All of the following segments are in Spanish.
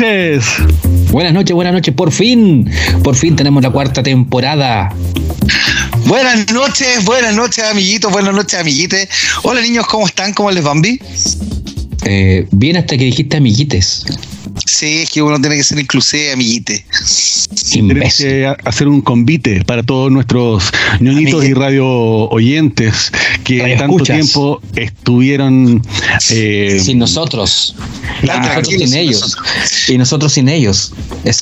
noches. Buenas noches, buenas noches. Por fin, por fin tenemos la cuarta temporada. Buenas noches, buenas noches, amiguitos, buenas noches, amiguites. Hola, niños, ¿cómo están? ¿Cómo les van? Eh, bien hasta que dijiste amiguites. Sí, es que uno tiene que ser inclusive amiguite. Tienes que hacer un convite para todos nuestros ñoñitos y radio oyentes que tanto tiempo estuvieron eh, sin nosotros. sin ellos. Y nosotros sin ellos.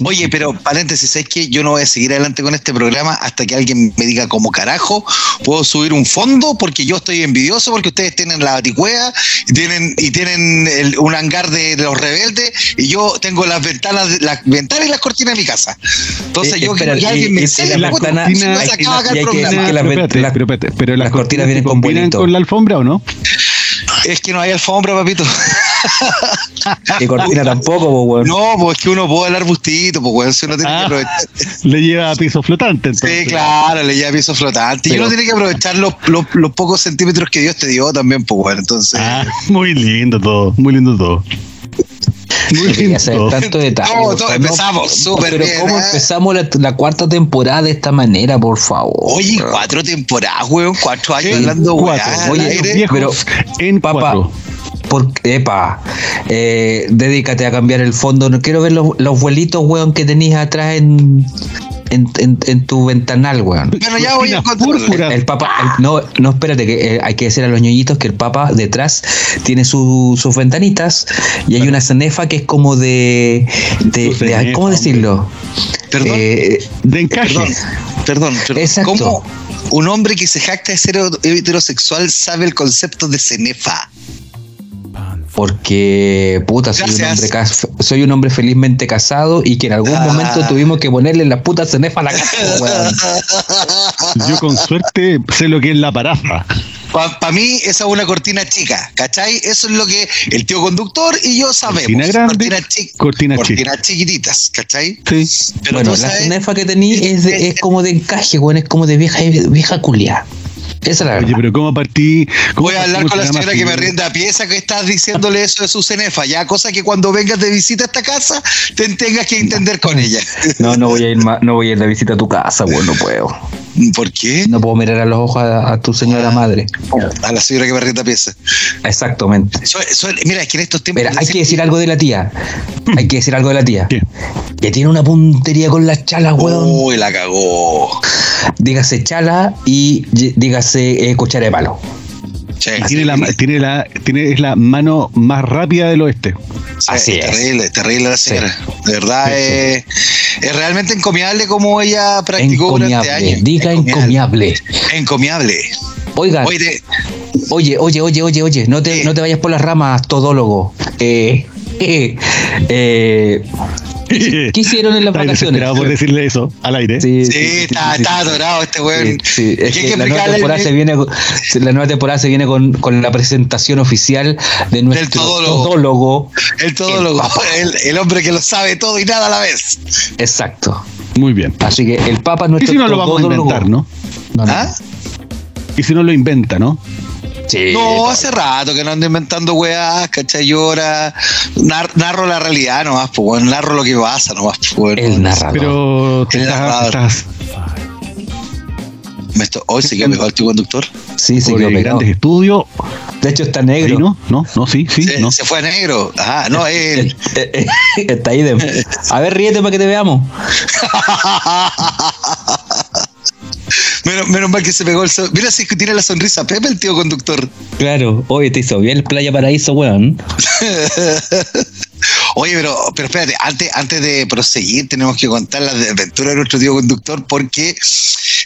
Oye, pero paréntesis, es que yo no voy a seguir adelante con este programa hasta que alguien me diga cómo carajo puedo subir un fondo porque yo estoy envidioso porque ustedes tienen la baticuea y tienen, y tienen un hangar de los rebeldes y yo tengo las ventanas, las ventanas y las cortinas de mi casa. Entonces eh, yo quiero que alguien me enseñe la cortina, no se acaba acá el programa. Pero las cortinas vienen con con la alfombra o no? Es que no hay alfombra, papito. Y cortina tampoco, pues, No, pues es que uno puede el arbustito, pues, weón. Uno tiene que ah, aprovechar. Le lleva piso flotante, entonces. Sí, claro, le lleva piso flotante. y uno tiene que aprovechar los, los, pocos centímetros que Dios te dio también, pues, weón. Entonces. Ah, muy lindo todo, muy lindo todo. Muy bien. tanto detalle. empezamos súper bien. ¿cómo ¿eh? empezamos la, cuarta temporada de esta manera, por favor? Oye, cuatro temporadas, weón. Cuatro años hablando, cuatro. Oye, pero en papá. Por, epa, eh, dedícate a cambiar el fondo. No quiero ver los, los vuelitos, weón, que tenías atrás en, en, tu ventanal, weón. Bueno, ya voy a El, papa, no, no, espérate, que eh, hay que decir a los ñoñitos que el papa detrás tiene sus ventanitas y hay una cenefa que es como de. de, ¿Cómo decirlo? Perdón. Eh, de encaje. Perdón, perdón. Exacto. ¿Cómo un hombre que se jacta de ser heterosexual sabe el concepto de cenefa? Porque puta soy un, hombre soy un hombre felizmente casado y que en algún momento ah. tuvimos que ponerle la puta cenefa a la casa. Yo con suerte sé lo que es la parafa. Para mí esa es una cortina chica, ¿cachai? Eso es lo que el tío conductor y yo sabemos. Cortina grande, cortina, cortinas chiquititas, ¿cachai? Sí. bueno, la cenefa que tení es, es, como de encaje, bueno, es como de vieja, vieja culia. Oye, pero ¿cómo partí? Voy a hablar con la señora que me rienda pieza que estás diciéndole eso de su cenefa, ya, cosa que cuando vengas de visita a esta casa te tengas que entender con ella. No, no voy a ir no voy a ir de visita a tu casa, bueno, no puedo. ¿Por qué? No puedo mirar a los ojos a, tu señora ah, madre. A la señora que me rienda pieza. Exactamente. mira, es que en estos tiempos. hay que decir algo de la tía. Hay que decir algo de la tía. Que tiene una puntería con las chalas, weón. Uy, la cagó. Dígase chala y dígase eh, de palo. tiene, la, tiene, la, tiene, es la mano más rápida del oeste. Así es. Terrible, terrible la señora. De verdad, es, es, realmente encomiable como ella practicó durante años. Diga encomiable. Encomiable. Oiga. Oye, oye, oye, oye, oye, no te, no te vayas por las ramas, todólogo. Eh, eh, eh ¿Qué hicieron en las vacaciones? por decirle eso al aire. Sí, está, adorado este weón. la, nueva temporada se viene, la nueva temporada se viene con, con la presentación oficial de nuestro todólogo. El todólogo, el, hombre que lo sabe todo y nada a la vez. Exacto. Muy bien. Así que el Papa es nuestro ¿Y si no lo vamos a inventar, ¿no? ¿Ah? Y si no lo inventa, ¿no? No, hace rato que no ando inventando weas, ¿cachai? Yo ahora narro la realidad nomás, pues, narro lo que pasa nomás, pues, El narrador. Pero te estás, Hoy se quedó mejor el tío conductor. Sí, sí, quedó grandes estudios. De hecho, está negro. ¿no? no, no, sí, sí. Se, no. se fue negro. Ajá, no, él. está ahí de. A ver, ríete para que te veamos. Menos, mal que se pegó el sol. Mira si tiene la sonrisa Pepe, el tío conductor. Claro, oye, te hizo bien el Playa Paraíso, weón. Oye, pero, pero espérate, antes, antes de proseguir, tenemos que contar la aventura de nuestro tío conductor, porque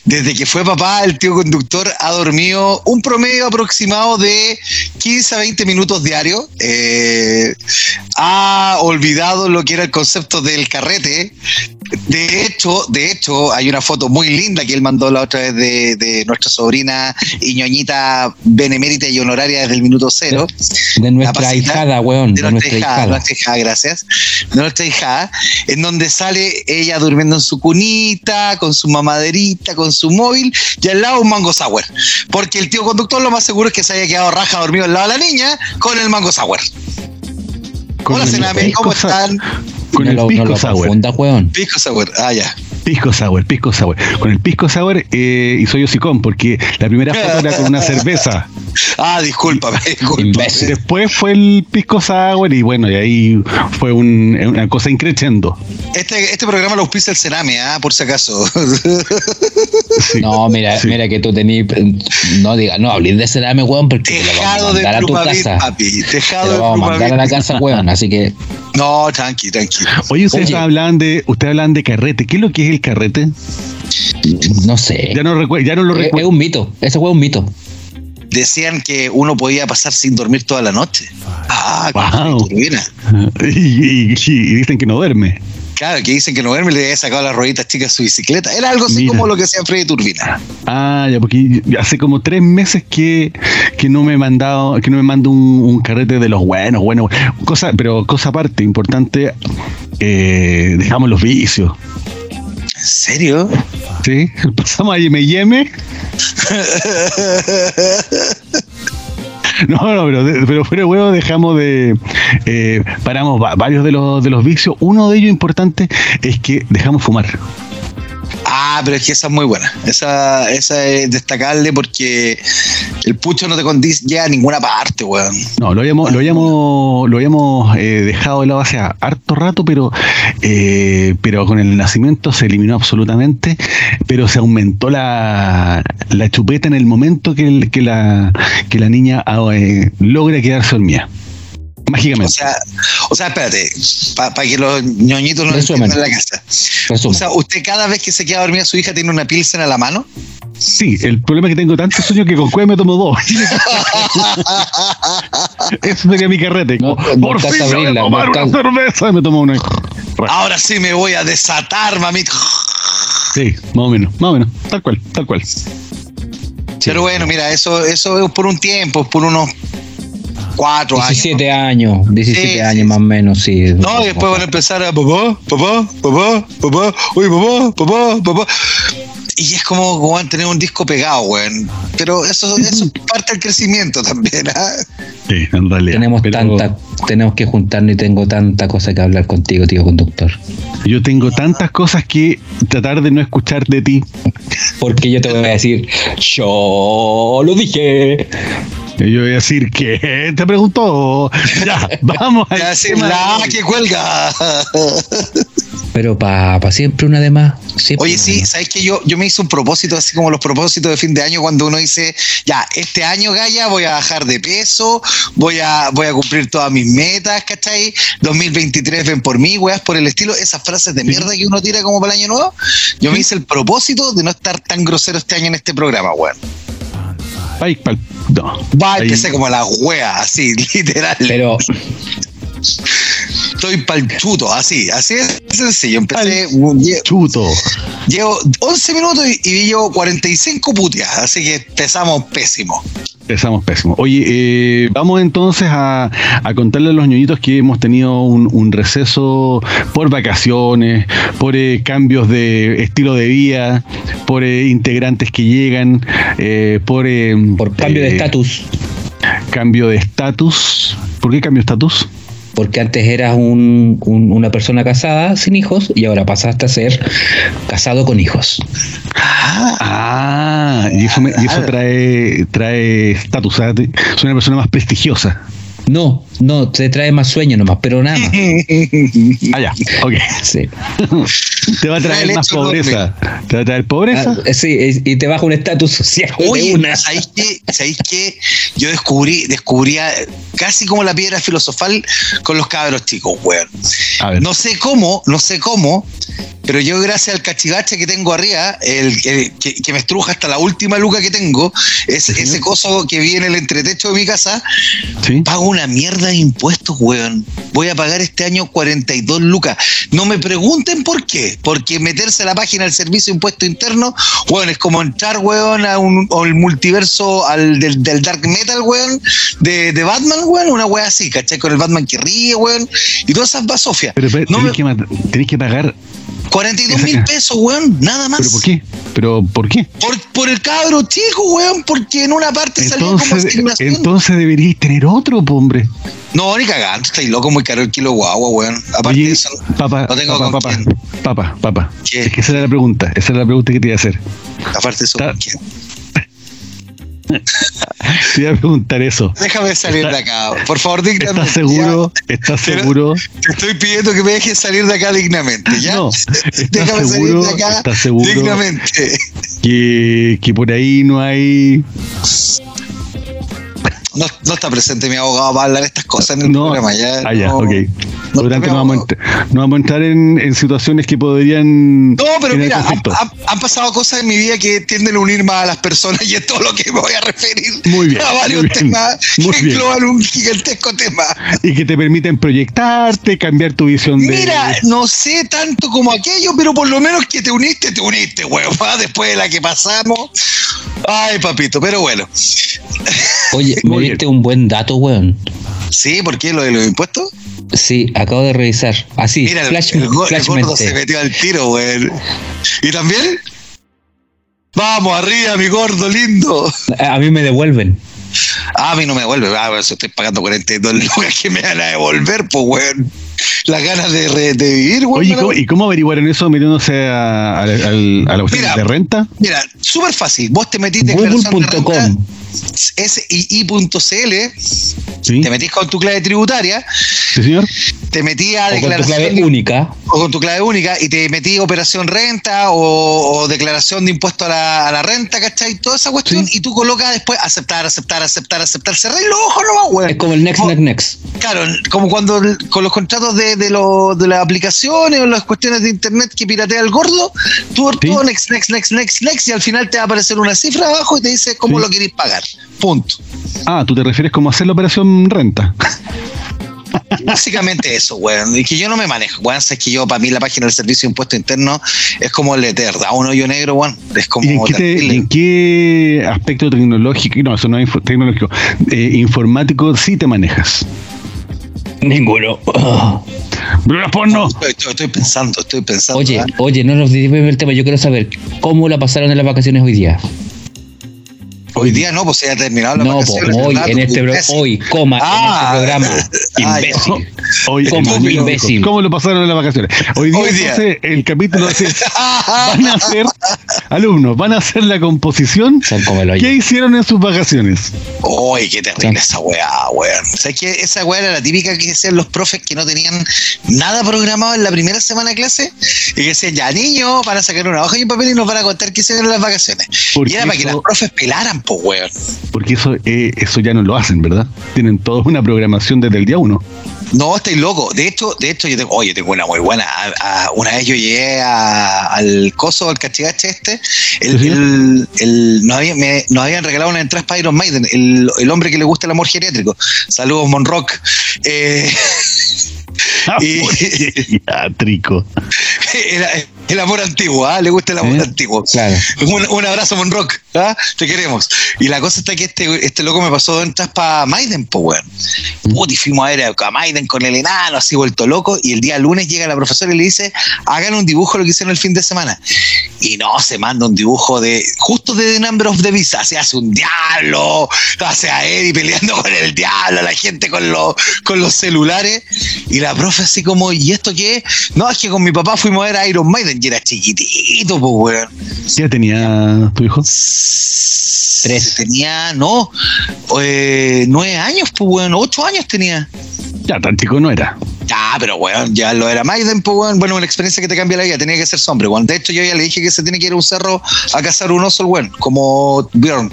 desde que fue papá, el tío conductor ha dormido un promedio aproximado de 15 a 20 minutos diarios. Eh, ha olvidado lo que era el concepto del carrete. De hecho, de hecho, hay una foto muy linda que él mandó la otra vez de, nuestra sobrina y ñoñita benemérita y honoraria desde el minuto cero. De nuestra hijada, weón. De, nuestra, hijada, nuestra hijada, gracias. De nuestra hijada, en donde sale ella durmiendo en su cunita, con su mamaderita, con su móvil, y al lado un mango sour. Porque el tío conductor lo más seguro es que se haya quedado raja dormido al lado de la niña con el mango sour. Hola, Sename, ¿cómo están? con el pisco sour. Pisco sour, ah, ya. Pisco sour, pisco sour. Con el pisco sour eh, y soy hocicón, porque la primera foto era con una cerveza. Ah, discúlpame, Después fue el pisco sour y bueno, y ahí fue una cosa increciendo. Este, este programa lo auspicia el Cerame, ¿ah? por si acaso. no, mira, mira que tú tenías. No diga, no hables de Cerame, weón, porque te lo vamos a mandar a tu casa. Papi, tejado te lo vamos a mandar a la casa, weón, así que. No, tranqui, tranqui. Oye, ustedes hablan de, ustedes hablan de carrete. ¿Qué es lo que es el carrete? No sé. Ya no, recuerdo, ya no lo recuerdo. Es un mito, ese fue un mito decían que uno podía pasar sin dormir toda la noche. Ah, wow. y, dicen que no duerme. Claro, que dicen que no duerme y le había sacado las rueditas chicas a su bicicleta. Era algo así como lo que hacía Freddy Turbina. Ah, ya, porque hace como tres meses que, que no me he mandado, que no me mando un, carrete de los buenos, bueno, cosa, pero cosa aparte, importante, eh, dejamos los vicios. ¿En serio? Sí, pasamos a M&M. No, no, pero, pero fuera huevo dejamos de. Eh, paramos varios de los, de los vicios. Uno de ellos importante es que dejamos fumar. Ah, pero es que esa es muy buena. Esa, esa es destacable porque el pucho no te condice a ninguna parte, weón. No, lo habíamos, lo habíamos, lo habíamos eh, dejado de lado hace harto rato, pero, eh, pero con el nacimiento se eliminó absolutamente, pero se aumentó la, la chupeta en el momento que, que, la, que la niña ah, eh, logra quedarse dormida. Mágicamente. O sea, o sea espérate, para que los ñoñitos no entiendan en la casa. O sea, ¿usted cada vez que se queda dormida su hija tiene una pilsen a la mano? Sí, el problema es que tengo tantos sueños que con cueva me tomo dos. Eso sería mi carrete. por fin abrirla, tomar una cerveza me tomo una. Ahora sí me voy a desatar, mamita. Sí, más o menos, más o menos, tal cual, tal cual. Pero bueno, mira, eso, eso es por un tiempo, es por unos cuatro 17 años. 17 años más o menos, sí. No, y después van a empezar a papá, papá, papá, papá, uy, papá, papá, papá. Y es como, a tener un disco pegado, weón. Pero eso, eso es parte del crecimiento también, ¿ah? Sí, en realidad. Tenemos, tanta, tenemos que juntarnos y tengo tanta cosa que hablar contigo, tío conductor. Yo tengo tantas cosas que tratar de no escuchar de ti. Porque yo te voy a decir, yo lo dije. Yo voy a decir que te preguntó. Ya, vamos a decir la que cuelga. Pero para siempre una de más. Oye, sí, ¿sabes que yo, yo me hice un propósito, así como los propósitos de fin de año, cuando uno dice, ya, este año, Gaya, voy a bajar de peso, voy a, voy a cumplir todas mis metas, ¿cachai? 2023 ven por mí, weas, por el estilo, esas frases de mierda que uno tira como para el año nuevo. Yo me hice el propósito de no estar tan grosero este año en este programa, weón. Ay, pal, no. Va, empecé como la wea, así, literal. Pero. Estoy pal chuto, así, así es sencillo. Empecé. Chuto. Llevo 11 minutos y, y llevo 45 putias, así que empezamos pésimo. Empezamos pésimo. Oye, eh, vamos entonces a, contarle a los ñoñitos que hemos tenido un, receso por vacaciones, por eh, cambios de estilo de vida, por eh, integrantes que llegan, por... por cambio de estatus. Cambio de estatus. ¿Por qué cambio de estatus? Porque antes eras un, una persona casada sin hijos y ahora pasaste a ser casado con hijos. Ah, y eso, y eso trae trae estatus, soy una persona más prestigiosa. No, no, te trae más sueño nomás, pero nada más. ah, ya, ok. Sí. te va a traer más pobreza. Te va a traer pobreza. Ah, sí, y te baja un estatus social. Oye, una. ¿sabéis qué? ¿sabéis qué? Yo descubrí, descubría casi como la piedra filosofal con los cabros chicos, weón. No sé cómo, no sé cómo, pero yo gracias al cachivache que tengo arriba, el, que, me estruja hasta la última luca que tengo, ese, ese coso que viene en el entretecho de mi casa, pago una mierda de impuestos, weón. Voy a pagar este año 42 lucas. No me pregunten por qué, porque meterse a la página del Servicio de Impuesto Interno, weón, es como entrar, weón, a un al multiverso al del, Dark Metal, weón, de, Batman, weón, una weá así, ¿cachai? Con el Batman que ríe, weón, y todas esas basofias. Pero, pero tenés, que, tenés que pagar 42 mil pesos, weón, nada más. ¿Pero por qué? ¿Pero por qué? Por, por el cabro chico, weón, porque en una parte salió como asignación. Entonces deberíais tener otro, hombre. No, ni cagando, estáis loco, muy caro el kilo guagua, weón. Aparte de eso, papá, no tengo papá, papá, papá, papá, Es que esa era la pregunta, esa era la pregunta que te iba a hacer. Aparte de eso, ¿con quién? Te iba a preguntar eso. Déjame salir de acá. Por favor, dignamente. ¿Estás seguro? ¿Estás seguro? Te estoy pidiendo que me dejes salir de acá dignamente, ¿ya? No, Déjame seguro, salir de acá ¿estás seguro dignamente. Que, que por ahí no hay no, no, está presente mi abogado para hablar estas cosas en el programa. Ya, ah, ya, no, ok. Por lo tanto, no vamos, no vamos, a entrar en, en, situaciones que podrían. No, pero mira, han, pasado cosas en mi vida que tienden a unir más a las personas y es todo lo que me voy a referir. Muy bien. A varios temas muy que engloban un gigantesco tema. Y que te permiten proyectarte, cambiar tu visión mira, de. Mira, no sé tanto como aquello, pero por lo menos que te uniste, te uniste, weón. Después de la que pasamos. Ay, papito, pero bueno. Oye, me diste un buen dato, weón. Sí, ¿por qué? ¿Lo de los impuestos? Sí, acabo de revisar. Así, Mira, flash, el, gordo se metió al tiro, weón. ¿Y también? Vamos, arriba, mi gordo lindo. A mí me devuelven. Ah, a mí no me devuelven. Ah, eso estoy pagando 42 lucas que me van a devolver, pues, weón. Las ganas de, de vivir, weón. Oye, ¿cómo, ¿y cómo averiguaron eso metiéndose a, a, a, la opción de renta? Mira, súper fácil. Vos te metiste en Google.com SII.cl, te metís con tu clave tributaria, sí, señor. te metí a declaración. Con tu clave única. O con tu clave única y te metí operación renta o, declaración de impuesto a la, a la, renta, ¿cachai? Toda esa cuestión y tú colocas después aceptar, aceptar, aceptar, aceptar. Cerré los ojos no güey. Es como el next, next, next. Claro, como cuando con los contratos de, de, lo, de las aplicaciones o las cuestiones de internet que piratea el gordo, tú todo next, next, next, next, next y al final te va a aparecer una cifra abajo y te dice cómo lo querés pagar. Punto. Ah, tú te refieres como hacer la operación renta. Básicamente eso, weón. Y que yo no me manejo, weón. Es que yo, para mí, la página del Servicio de Impuesto Interno es como el Ether, da un hoyo negro, weón. Es como. en, qué aspecto tecnológico, no, eso no es tecnológico, eh, informático, sí te manejas? Ninguno. no. Estoy, pensando, estoy pensando. Oye, ¿ah? oye, no nos digas el tema. Yo quiero saber cómo la pasaron en las vacaciones hoy día. Hoy día no, pues se ha terminado la No, pues hoy, en este hoy, coma, en este ah. programa. Imbécil. Hoy, ¿Cómo, imbécil? ¿Cómo lo pasaron en las vacaciones? Hoy día, el capítulo van a hacer, alumnos, van a hacer la composición ¿Qué hicieron en sus vacaciones. Uy, qué terrible esa weá, weón. O sea, que esa weá era la típica que decían los profes que no tenían nada programado en la primera semana de clase y que decían, ya niños, van a sacar una hoja y un papel y nos van a contar qué hicieron en las vacaciones. y era para que los profes pelaran, pues weón. Porque eso, eh, eso ya no lo hacen, ¿verdad? Tienen toda una programación desde el día uno. No, estoy loco. De hecho, de hecho, yo tengo, oye, tengo una muy buena. una vez yo llegué al coso, al cachigache este, el, el, nos, habían regalado una entrada para Iron Maiden, el, el hombre que le gusta el amor geriátrico. Saludos, Monrock. Eh, y, Geriátrico. Era, el amor antiguo, ¿ah? Le gusta el amor ¿Eh? antiguo. Claro. Un, un abrazo, Monrock, ¿ah? Te queremos. Y la cosa está que este, este loco me pasó entras para Maiden, pues, weón. y fuimos a ver a Maiden con el enano, así vuelto loco. Y el día lunes llega la profesora y le dice, hagan un dibujo lo que hicieron el fin de semana. Y no, se manda un dibujo de, justo de The Number of the Visa, se hace un diablo, hace a Eddie peleando con el diablo, la gente con los, con los celulares. Y la profe así como, ¿y esto qué? No, es que con mi papá fuimos a ver a Iron Maiden y era chiquitito, pues, weón. ¿Qué tenía tu hijo? Tres. Tenía, no, eh, nueve años, pues, weón, ocho años tenía. Ya, tan chico no era. Ya, pero weón, ya lo era Maiden, pues weón. Bueno, una experiencia que te cambia la vida, tenía que ser hombre, weón. De hecho, yo ya le dije que se tiene que ir a un cerro a cazar un oso, weón, como Bjorn.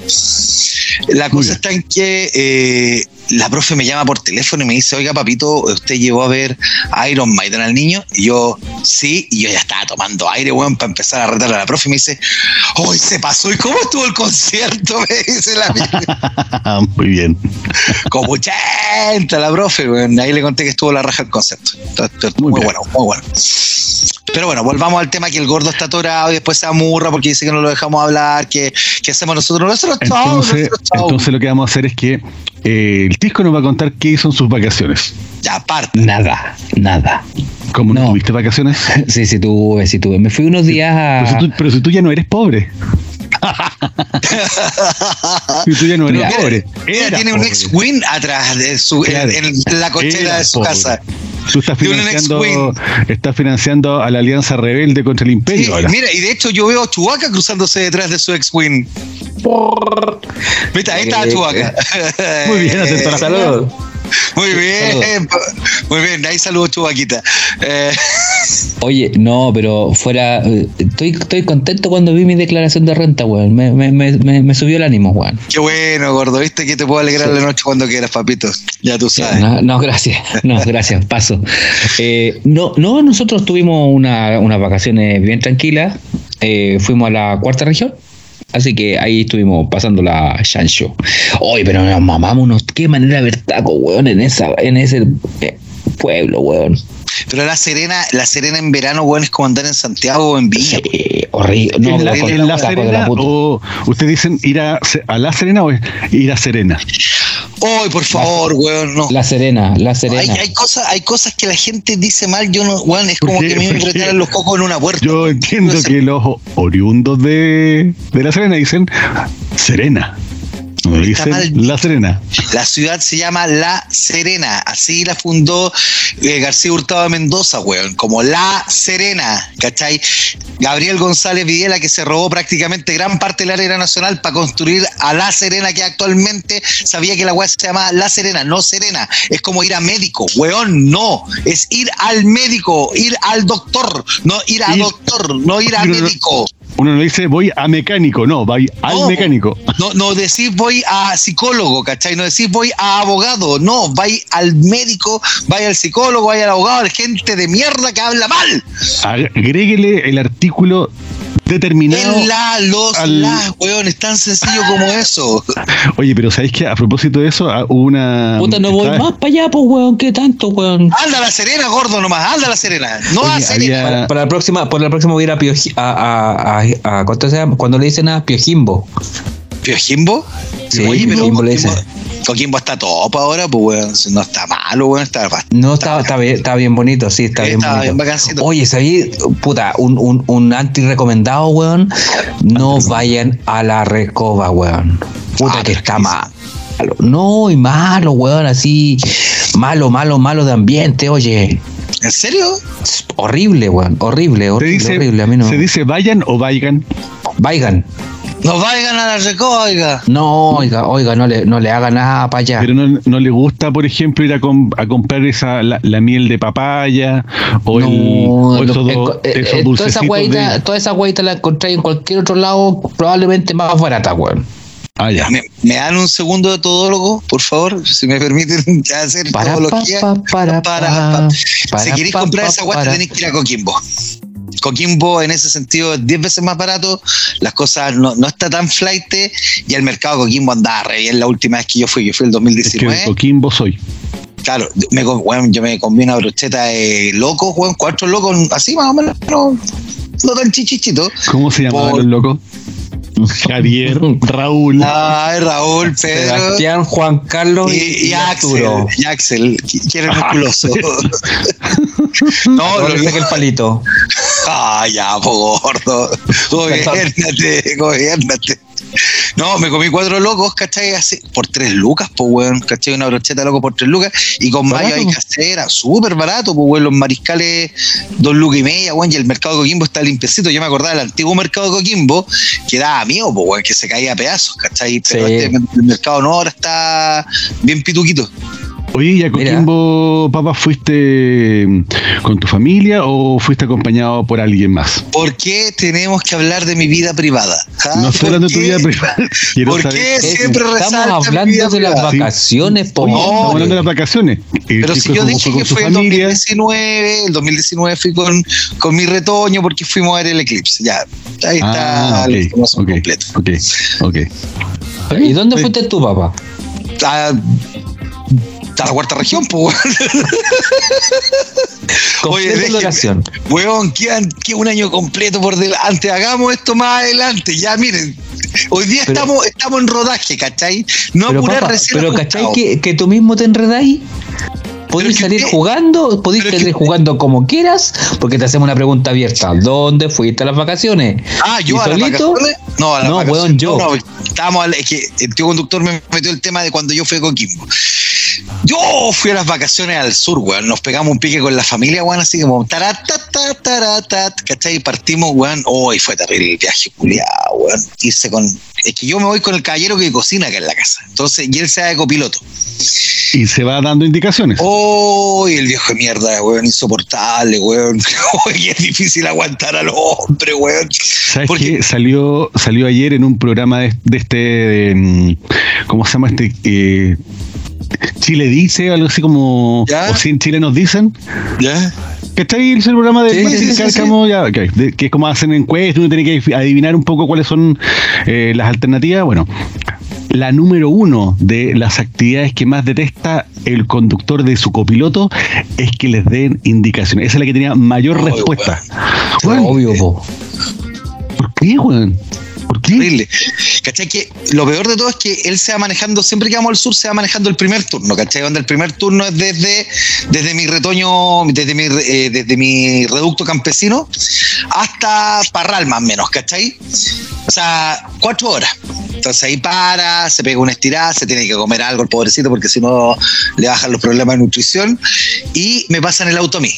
La cosa está en que eh, la profe me llama por teléfono y me dice, oiga, papito, ¿usted llegó a ver Iron Maiden al niño? Y yo, sí, y yo ya estaba tomando aire, weón, para empezar a retar a la profe y me dice, hoy se pasó, ¿y cómo estuvo el concierto? Me dice la Muy bien. Como 80 la profe, weón. Ahí le conté que estuvo la raja el concepto. Muy, muy bueno, muy bueno. Pero bueno, volvamos al tema que el gordo está atorado y después se amurra porque dice que no lo dejamos hablar, que, que hacemos nosotros. Nosotros entonces, entonces lo que vamos a hacer es que eh, Tisco nos va a contar qué hizo en sus vacaciones. Aparte. Nada, nada. ¿Cómo no, tuviste vacaciones? sí, sí tuve, sí tuve. Me fui unos días a. Pero si tú, ya no eres pobre. si tú ya no eres pobre. Ella tiene un ex-win atrás de su, en, la cochera de su casa. Tú estás financiando, estás financiando a la Alianza Rebelde contra el Imperio. Mira, y de hecho yo veo a Chubaca cruzándose detrás de su ex-win. Viste, ahí está Chubaca. Muy bien, atento Saludos. Muy bien, muy bien, ahí saludos Chubaquita. Eh. Oye, no, pero fuera. Estoy, estoy contento cuando vi mi declaración de renta, weón. Me, me, me, me subió el ánimo, weón. Qué bueno, gordo. ¿Viste que te puedo alegrar la noche cuando quieras, papito? Ya tú sabes. No, gracias. No, gracias. Paso. Eh, no, no, nosotros tuvimos una, unas vacaciones bien tranquilas. Eh, fuimos a la cuarta región. Así que ahí estuvimos pasando la Shansho. Oye, pero nos mamamos, qué manera de ver taco, weón, en, esa, en ese eh, pueblo, weón. Pero la Serena, la Serena en verano, weón, es como andar en Santiago o en Villa. horrible. No, ¿En, la, en la Serena o ustedes dicen ir a, a la Serena o ir a Serena? Ay, por favor, weón, no. La Serena, la Serena. Hay, cosas, hay cosas que la gente dice mal, yo no, weón, es como que me retiran los cocos en una puerta. Yo entiendo que los oriundos de, de la Serena dicen Serena. La Serena. La ciudad se llama La Serena. Así la fundó eh, García Hurtado de Mendoza, weón. Como La Serena, ¿cachai? Gabriel González Videla, que se robó prácticamente gran parte del área nacional para construir a La Serena, que actualmente sabía que la weá se llama La Serena, no Serena. Es como ir a médico, weón, no. Es ir al médico, ir al doctor, no ir a doctor, no ir a médico uno no dice voy a mecánico, no, voy al mecánico. No, no decís voy a psicólogo, ¿cachai? No decís voy a abogado, no, vais al médico, vaya al psicólogo, vaya al abogado, hay gente de mierda que habla mal. Agréguele el artículo determinado. En la, los, al... la, weón, es tan sencillo como eso. Oye, pero ¿sabéis que a propósito de eso, ah, hubo una. Puta, no voy más para allá, pues, weón, ¿qué tanto, weón? Anda a la Serena, gordo nomás, anda a la Serena. No a Serena. Para, la próxima, para la próxima voy a ir a, Pio, a, a, a, a, cuando le dicen a Piojimbo. ¿Piojimbo? Sí, Oye, Piojimbo le dice. Coquimbo está top ahora, pues, weón. No está malo, weón. Está, no, está, está, bien, está bien bonito, sí, está bien bonito. Bien Oye, ¿sabí? Puta, un, un, un anti-recomendado, weón. No vayan a la recoba, weón. Puta, ah, que está malo. No, y malo, weón, así. Malo, malo, malo de ambiente, oye. ¿En serio? Horrible, weón. Horrible, horrible, horrible. A mí no. ¿Se dice vayan o vayan? Vayan. No vayan a la recoba, oiga. No, oiga, oiga, no le, no le haga nada para allá. Pero no, no, le gusta, por ejemplo, ir a, a comprar esa la, miel de papaya o, el, o esos, eh, eh, toda esa hueita, toda esa la encontráis en cualquier otro lado, probablemente más barata, weón. Ah, ya. ¿Me, dan un segundo de todólogo, por favor? Si me permiten hacer para, todología. para, para, si queréis comprar esa guata, tenéis que ir a Coquimbo. Coquimbo en ese sentido es 10 veces más barato, las cosas no, no está tan flight y el mercado Coquimbo andaba re bien la última vez que yo fui, yo fui el 2019. Es que Coquimbo soy. Claro, me, yo me comí una brocheta de locos, cuatro locos, así más o menos, no, no tan chichichito. ¿Cómo se llamaban los locos? Javier, Raúl. Ay, Raúl, Pedro. Sebastián, Juan Carlos y, y, Axel. Y Axel, ¿quién musculoso? no, lo que el palito. Ah, ya, po gordo. Gobiernate, gobiernate. No, me comí cuatro locos, ¿cachai? Así, por tres lucas, pues, weón, ¿cachai? Una brocheta loco por tres lucas. Y con mayo y casera, súper barato, pues, weón. Los mariscales, dos lucas y media, weón. Y el mercado de Coquimbo está limpiecito. Yo me acordaba del antiguo mercado de Coquimbo, que daba miedo, pues, weón, que se caía a pedazos, ¿cachai? Pero este mercado no, ahora está bien pituquito. Oye, ¿y a Coquimbo, papá, fuiste mm, con tu familia o fuiste acompañado por alguien más? ¿Por qué tenemos que hablar de mi vida privada? ¿Ah? No estoy hablando de tu vida privada. ¿Por qué siempre Estamos hablando de las vacaciones, po. No, estamos hablando de las vacaciones. Pero si yo dije que fue el 2019, el 2019 fui con, con mi retoño porque fuimos a ver el eclipse. Ya, ahí está ah, la información completa. Ok, ok. ¿Y dónde fuiste tú, papá? Ah, a la cuarta región, pues. Oye, weón, quedan un año completo por delante. Hagamos esto más adelante. Ya, miren, Hoy día estamos, estamos en rodaje, ¿cachai? No pero, recién Pero, ¿cachai? Que, que tú mismo te enredáis podéis salir jugando, podéis salir jugando como quieras, porque te hacemos una pregunta abierta. ¿Dónde fuiste a las vacaciones? Ah, yo a las vacaciones. No, a las no, vacaciones. yo. No, estábamos, es que el tío conductor me metió el tema de cuando yo fui con Kimbo. Yo fui a las vacaciones al sur, weón. Nos pegamos un pique con la familia, weón, así como taratata, taratat, ¿cachai? Y partimos, weón. Hoy fue terrible el viaje, culiado, weón. Irse con. Es que yo me voy con el caballero que cocina acá en la casa. Entonces, y él se da de copiloto. Y se va dando indicaciones. ¡Oh! el viejo de mierda, weón, insoportable, weón. Oye, es difícil aguantar a los hombres, weón. ¿Sabes qué? Salió, salió ayer en un programa de, este. Mm, ¿Cómo se llama este? Eh, Chile dice, algo así como. ¿Ya? O si Chile nos dicen. ¿Ya? Que está ahí el programa de, que es como hacen encuestas, uno tiene que adivinar un poco cuáles son eh, las alternativas. Bueno, la número uno de las actividades que más detesta el conductor de su copiloto es que les den indicaciones. Esa es la que tenía mayor respuesta. Obvio, po. ¿Por qué, weón? ¿Por qué? Horrible. ¿Cachai? Que lo peor de todo es que él se va manejando, siempre que vamos al sur, se va manejando el primer turno, ¿cachai? Donde el primer turno es desde, desde mi retoño, desde mi, eh, desde mi reducto campesino hasta Parral, más o menos, ¿cachai? O sea, cuatro horas. Entonces ahí para, se pega una estirada, se tiene que comer algo el pobrecito porque si no le bajan los problemas de nutrición. Y me pasa en el auto a mí.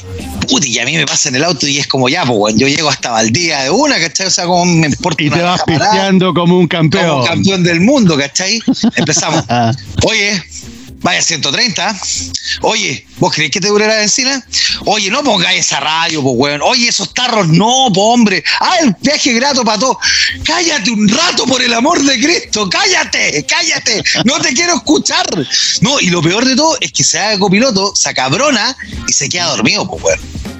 Puti, y a mí me pasa en el auto y es como ya, pues, yo llego hasta Valdía de una, ¿cachai? O sea, como me importa. Y te vas pisteando como un campeón. Como campeón del mundo, ¿cachai? Empezamos. Oye, vaya 130. Oye, ¿vos creéis que te dure la benzina? Oye, no pongáis esa radio, pues, weón. Oye, esos tarros, no, pues, hombre. Ah, el viaje grato para todos. Cállate un rato, por el amor de Cristo. Cállate, cállate. No te quiero escuchar. No, y lo peor de todo es que se haga copiloto, se acabrona y se queda dormido, pues, weón.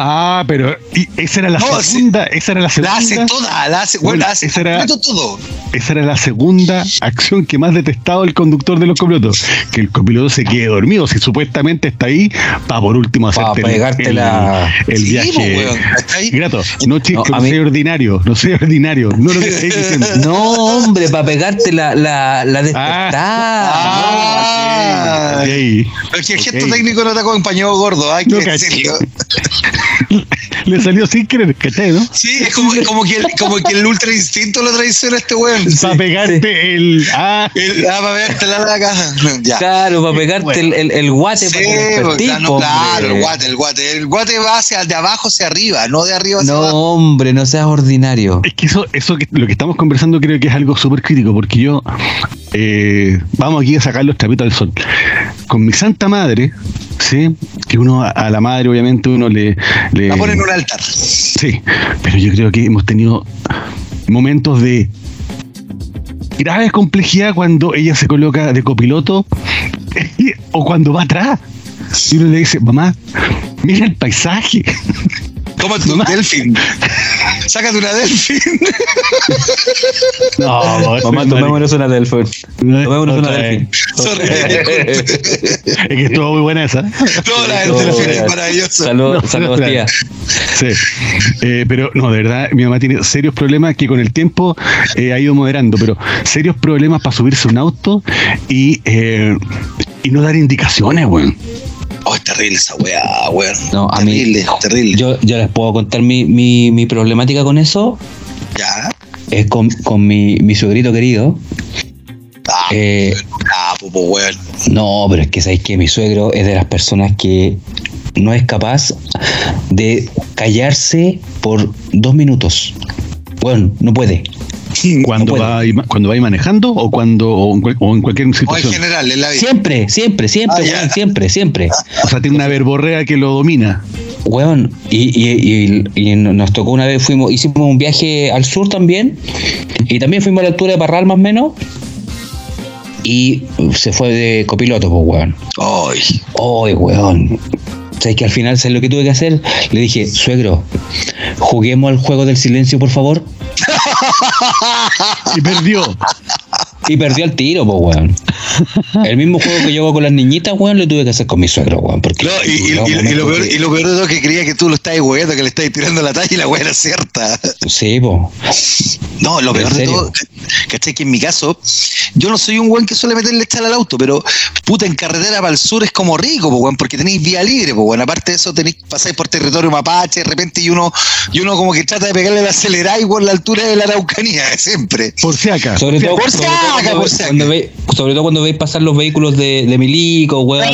Ah, pero esa era la segunda, esa era la segunda. La hace toda, la hace, bueno, hace esa era, todo. Esa era la segunda acción que más detestaba el conductor de los copilotos, que el copiloto se quede dormido, si supuestamente está ahí para por último hacerte el, la... el, viaje grato. No, chico, no, soy ordinario, no soy ordinario, no lo que estoy diciendo. No, hombre, para pegarte la, la, la despertada. Ah, okay. Es que el gesto técnico no te acompañó gordo, hay que decirlo. Le salió sin querer, ¿cachai, no? Sí, es como, como, que, el, como que el ultra instinto lo traiciona a este weón. Para pegarte el. Ah, el, ah, para pegarte la, la caja. Ya. Claro, para pegarte el, el, el, guate. Sí, para que claro, claro el guate, el guate. El guate va hacia de abajo hacia arriba, no de arriba hacia no, abajo. No, hombre, no seas ordinario. Es que eso, eso que, lo que estamos conversando creo que es algo súper crítico, porque yo. Eh, vamos aquí a sacar los trapitos del sol. Con mi santa madre, ¿sí? Que uno a la madre, obviamente, uno le. le la pone en un altar. Sí, pero yo creo que hemos tenido momentos de grave complejidad cuando ella se coloca de copiloto o cuando va atrás. Y uno le dice, mamá, mira el paisaje. Toma tu delfín. Sácate una delfín. No, mamá, tomémonos una delfín. Tomémonos una delfín. es que estuvo muy buena esa. Toda la delfín es maravillosa. Saludos, saludos, tía. Sí. Eh, pero no, de verdad, mi mamá tiene serios problemas que con el tiempo eh, ha ido moderando, pero serios problemas para subirse a un auto y, eh, y no dar indicaciones, weón. Oh, es terrible esa weá, weón. No, a terrible, mí, terrible. Yo, yo les puedo contar mi, mi, mi problemática con eso. Ya. Es con, con mi, mi suegrito querido. Ah, eh, ah pupo, weón. No, pero es que sabéis que mi suegro es de las personas que no es capaz de callarse por dos minutos. Bueno, no puede. Cuando va cuando va manejando o cuando o en, cualquier situación. O en general, en la vida. Siempre, siempre, siempre, ah, siempre, siempre. O sea, tiene una verborrea que lo domina. Weón, y, y, nos tocó una vez, fuimos, hicimos un viaje al sur también, y también fuimos a la altura de Parral más o menos, y se fue de copiloto, pues, weón. Ay. Ay, weón. ¿Sabes que al final, ¿sabes lo que tuve que hacer? Le dije, suegro, juguemos al juego del silencio, por favor. Y perdió. Y perdió el tiro, pues, weón. El mismo juego que yo hago con las niñitas, weón, lo tuve que hacer con mi suegro, weón. Porque, no, y, lo peor, y, lo peor, de todo es que creía que tú lo estabas weando, que le estabas tirando la talla y la weá era cierta. Sí, po. No, lo peor de todo, ¿cachai? Que en mi caso, yo no soy un weón que suele meterle echar al auto, pero puta, en carretera para el sur es como rico, pues, weón, porque tenéis vía libre, pues, weón. Aparte de eso, tenéis pasáis por territorio mapache, de repente, y uno, y uno como que trata de pegarle la acelerada y por la altura de la Araucanía, siempre. Por si acá. Sobre todo, por si acá, por si acá. sobre todo cuando veis pasar los vehículos de, de Milico, weón.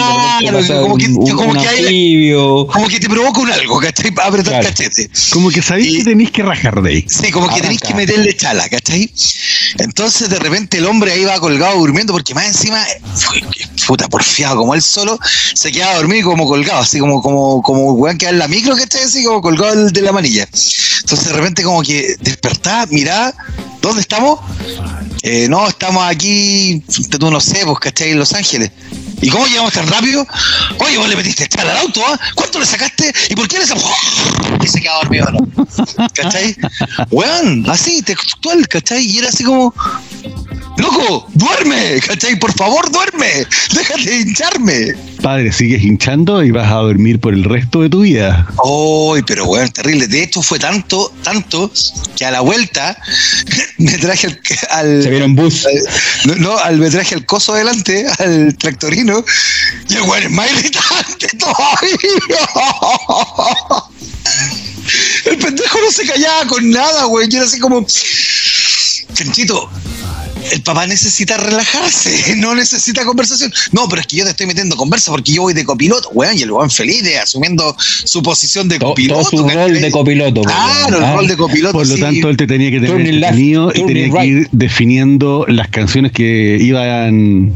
como, que, como, que hay, como que te provoca un algo, ¿cachai? Para apretar cachete. Como que sabéis que tenéis que rajar de ahí. Sí, como que tenéis que meterle chala, ¿cachai? Entonces, de repente, el hombre ahí va colgado durmiendo, porque más encima, puta, porfiado, como él solo, se quedaba dormido como colgado, así como, como, como weón que en la micro, ¿cachai? Así como colgado de la manilla. Entonces, de repente, como que despertá, mirá, ¿dónde estamos? Eh, no, estamos aquí, tú no sé, pues, ¿cachai? En Los Ángeles. ¿Y cómo llegamos tan rápido? Oye, vos le metiste echar al auto, ¿ah? ¿Cuánto le sacaste? ¿Y por qué le sacó? Y se quedó dormido, ¿no? ¿Cachai? Weón, así, textual, ¿cachai? Y era así como, loco, duerme, ¿cachai? Por favor, duerme, déjate de hincharme. Padre, sigues hinchando y vas a dormir por el resto de tu vida. Uy, pero bueno, terrible. De hecho, fue tanto, tanto, que a la vuelta me traje al. al Se vieron bus. no, al, me traje el coso adelante, al tractorino, y el weón es más irritante todavía. El pendejo no se callaba con nada, güey. Yo era así como. Chanchito, el papá necesita relajarse, no necesita conversación. No, pero es que yo te estoy metiendo conversa porque yo voy de copiloto, weón, y el weón feliz de asumiendo su posición de copiloto. Todo, su rol de copiloto. Claro, el rol de copiloto. Por lo tanto, él te tenía que tener definido y tenía que ir definiendo las canciones que iban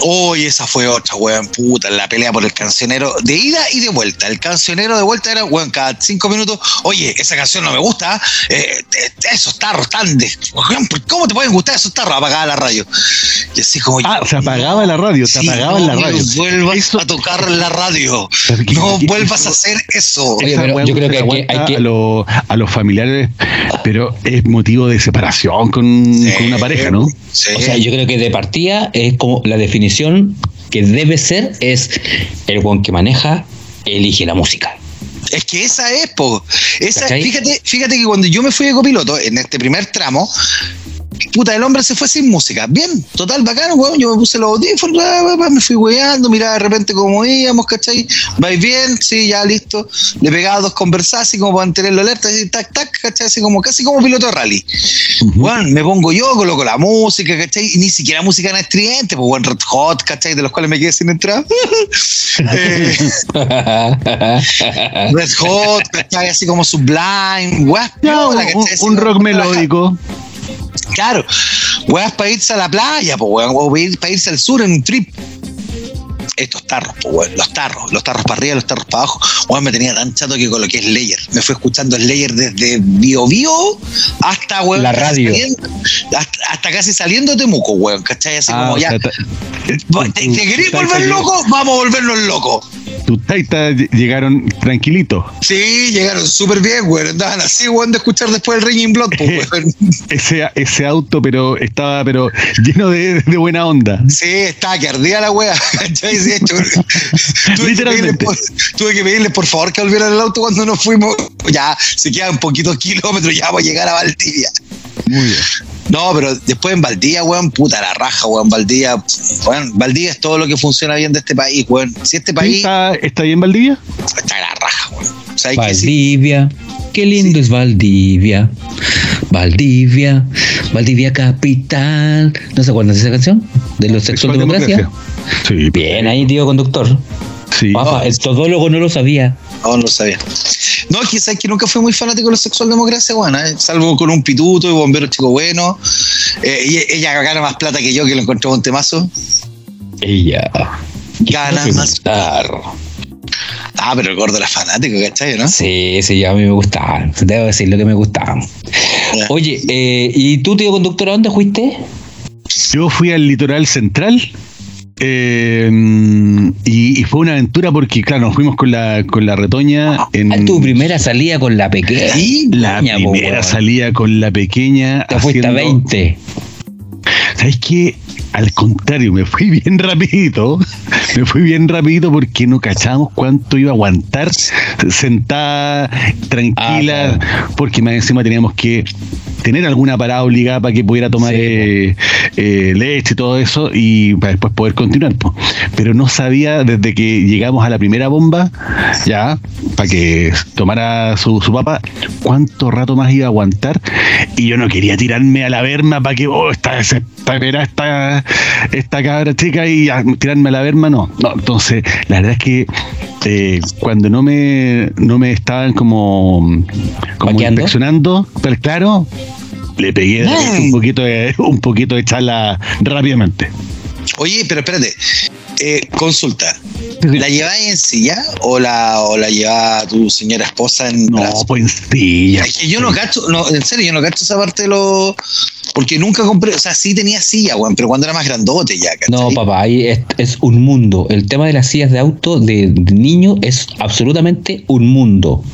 Hoy esa fue otra, weón, puta, la pelea por el cancionero de ida y de vuelta. El cancionero de vuelta era, weón, cada cinco minutos, oye, esa canción no me gusta, eh, esos tarros tan de. ¿Cómo te pueden gustar esos tarros? Apagaba la radio. Y así como. Ah, se apagaba la radio, se apagaba la radio. No vuelvas a tocar la radio. No vuelvas a hacer eso. Oye, pero yo creo que hay que. A, los familiares, pero es motivo de separación con, una pareja, ¿no? Sí. O sea, yo creo que de partida es como la definición que debe ser es el buen que maneja, elige la música. Es que esa es, po. Esa, fíjate, fíjate que cuando yo me fui de copiloto en este primer tramo, puta, el hombre se fue sin música. Bien, total, bacano, weón. Yo me puse los audífonos, me fui weando, miraba de repente cómo íbamos, ¿cachai? ¿Vais bien? Sí, ya listo. Le pegaba dos conversas así como para mantenerlo alerta, así, tac, tac, ¿cachai? Así como, casi como piloto de rally. Weón, me pongo yo, coloco la música, ¿cachai? Y ni siquiera música en estridente, pues, weón, Red Hot, ¿cachai? De los cuales me quedé sin entrar. eh, Red Hot, ¿cachai? Así como Sublime, weón. un, un rock melódico. Claro, weas para irse a la playa, pues weón, o para irse al sur en un trip. Estos tarros, pues weón, los tarros, los tarros para arriba, los tarros para abajo. Weón, me tenía tan chato que coloqué Slayer. Me fui escuchando Slayer desde Bio Bio hasta, weón. La radio. hasta, casi saliendo de Temuco, weón, ¿cachai? Así ah, como ya. ¿Te, querés volver loco? Vamos a volvernos locos tus taitas llegaron tranquilitos. Sí, llegaron súper bien, güey. Andaban así, güey, de escuchar después el Ringing Blood, pues, ese, ese auto, pero estaba pero lleno de, buena onda. Sí, estaba que ardía la tuve, Literalmente. Que tuve que pedirles por favor que volvieran el auto cuando nos fuimos. Ya, se quedan poquitos kilómetros, ya vamos a llegar a Valdivia. Muy bien. No, pero después en Valdivia, weón, puta la raja, weón. Valdivia, weón, Valdivia es todo lo que funciona bien de este país, weón. Si este país. ¿Está, está bien Valdivia? Está la raja, weón. Valdivia, qué lindo es Valdivia. Valdivia, Valdivia capital. ¿No se acuerdan de esa canción? De los sexual democracia. Sí. Bien ahí, tío conductor. Sí. el todólogo no lo sabía. No, no lo sabía. No, es que nunca fui muy fanático de la sexual democracia, bueno, eh, salvo con un pituto y bombero chico bueno. Eh, y ella gana más plata que yo, que lo encontré un temazo. Ella. Gana más. Ah, pero el gordo era fanático, ¿cachai? ¿no? Sí, sí, a mí me gustaba. Debo decir lo que me gustaba. Oye, eh, ¿y tú, tío conductor, a dónde fuiste? Yo fui al litoral central eh, y, fue una aventura porque, claro, nos fuimos con la, con la retoña. En, ah, tu primera salida con la pequeña. la primera salida con la pequeña. Te fuiste a 20. ¿sabes qué? Al contrario, me fui bien rapidito, me fui bien rapidito porque no cachamos cuánto iba a aguantar sentada, tranquila, ah, porque más encima teníamos que tener alguna parada obligada para que pudiera tomar eh, eh, leche y todo eso y para después poder continuar. Pero no sabía desde que llegamos a la primera bomba, ya, para que tomara su, su papá, cuánto rato más iba a aguantar y yo no quería tirarme a la verma para que, oh, esta, esta, esta, esta cabra chica y tirarme a la verma, no. No. Entonces, la verdad es que eh, cuando no me, no me estaban como, como inspeccionando, pero claro, le pegué un poquito de, un poquito de charla rápidamente. Oye, pero espérate, eh, consulta. ¿La lleváis en silla o la, o la lleva tu señora esposa en No, pues en silla. Es que yo no cacho, no, en serio, yo no cacho esa parte de los porque nunca compré, o sea, sí tenía silla, weón, pero cuando era más grandote ya, ¿cachai? No, papá, ahí es, un mundo. El tema de las sillas de auto de, niño es absolutamente un mundo.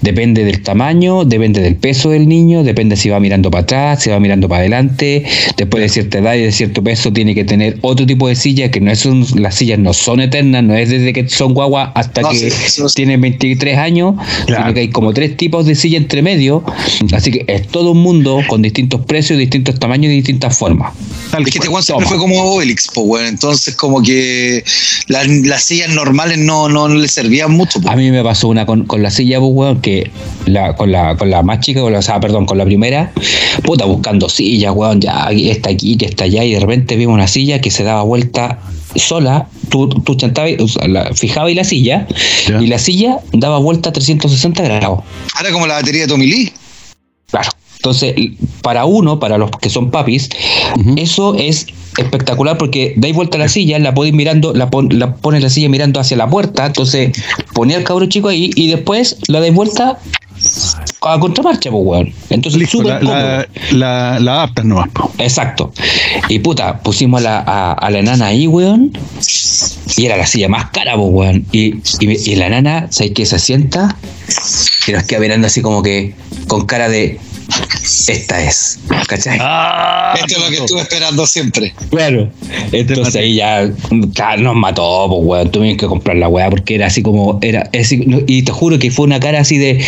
Depende del tamaño, depende del peso del niño, depende si va mirando para atrás, si va mirando para adelante. Después de cierta edad y de cierto peso, tiene que tener otro tipo de silla, que no es las sillas no son eternas, no es desde que son guaguas hasta que tienen 23 años, sino que hay como tres tipos de silla entre medio. Así que es todo un mundo con distintos precios distintos tamaños y distintas formas. Tal es que este Juan siempre fue como Obelix, pues, bueno, entonces como que las, sillas normales no, no, le servían mucho. A mí me pasó una con, la silla, pues, weón, que la, con, la, con la más chica, con la, o sea, perdón, con la primera, puta, buscando sillas, weón, ya está aquí, que está allá, y de repente vimos una silla que se daba vuelta sola, tú, tú chantabas, o fijabas y la silla, y la silla daba vuelta a 360 grados. Ahora como la batería de Tommy Lee. Entonces, para uno, para los que son papis, eso es espectacular porque dais vuelta a la silla, la podéis mirando, la, la pones la silla mirando hacia la puerta, entonces ponía el cabro chico ahí y después la dais vuelta a contramarcha, pues, weón. Entonces, la, la, la, la, adaptas nomás, Exacto. Y puta, pusimos a la, a, la enana ahí, weón. Y era la silla más cara, pues, weón. Y, y, la enana, ¿sabes qué? Se sienta y nos queda mirando así como que con cara de esta es. ¿Cachai? Ah, Esto es lo que estuve esperando siempre. Claro. Entonces ahí ya nos mató, pues weón. Tuvimos que comprar la weá porque era así como. era Y te juro que fue una cara así de.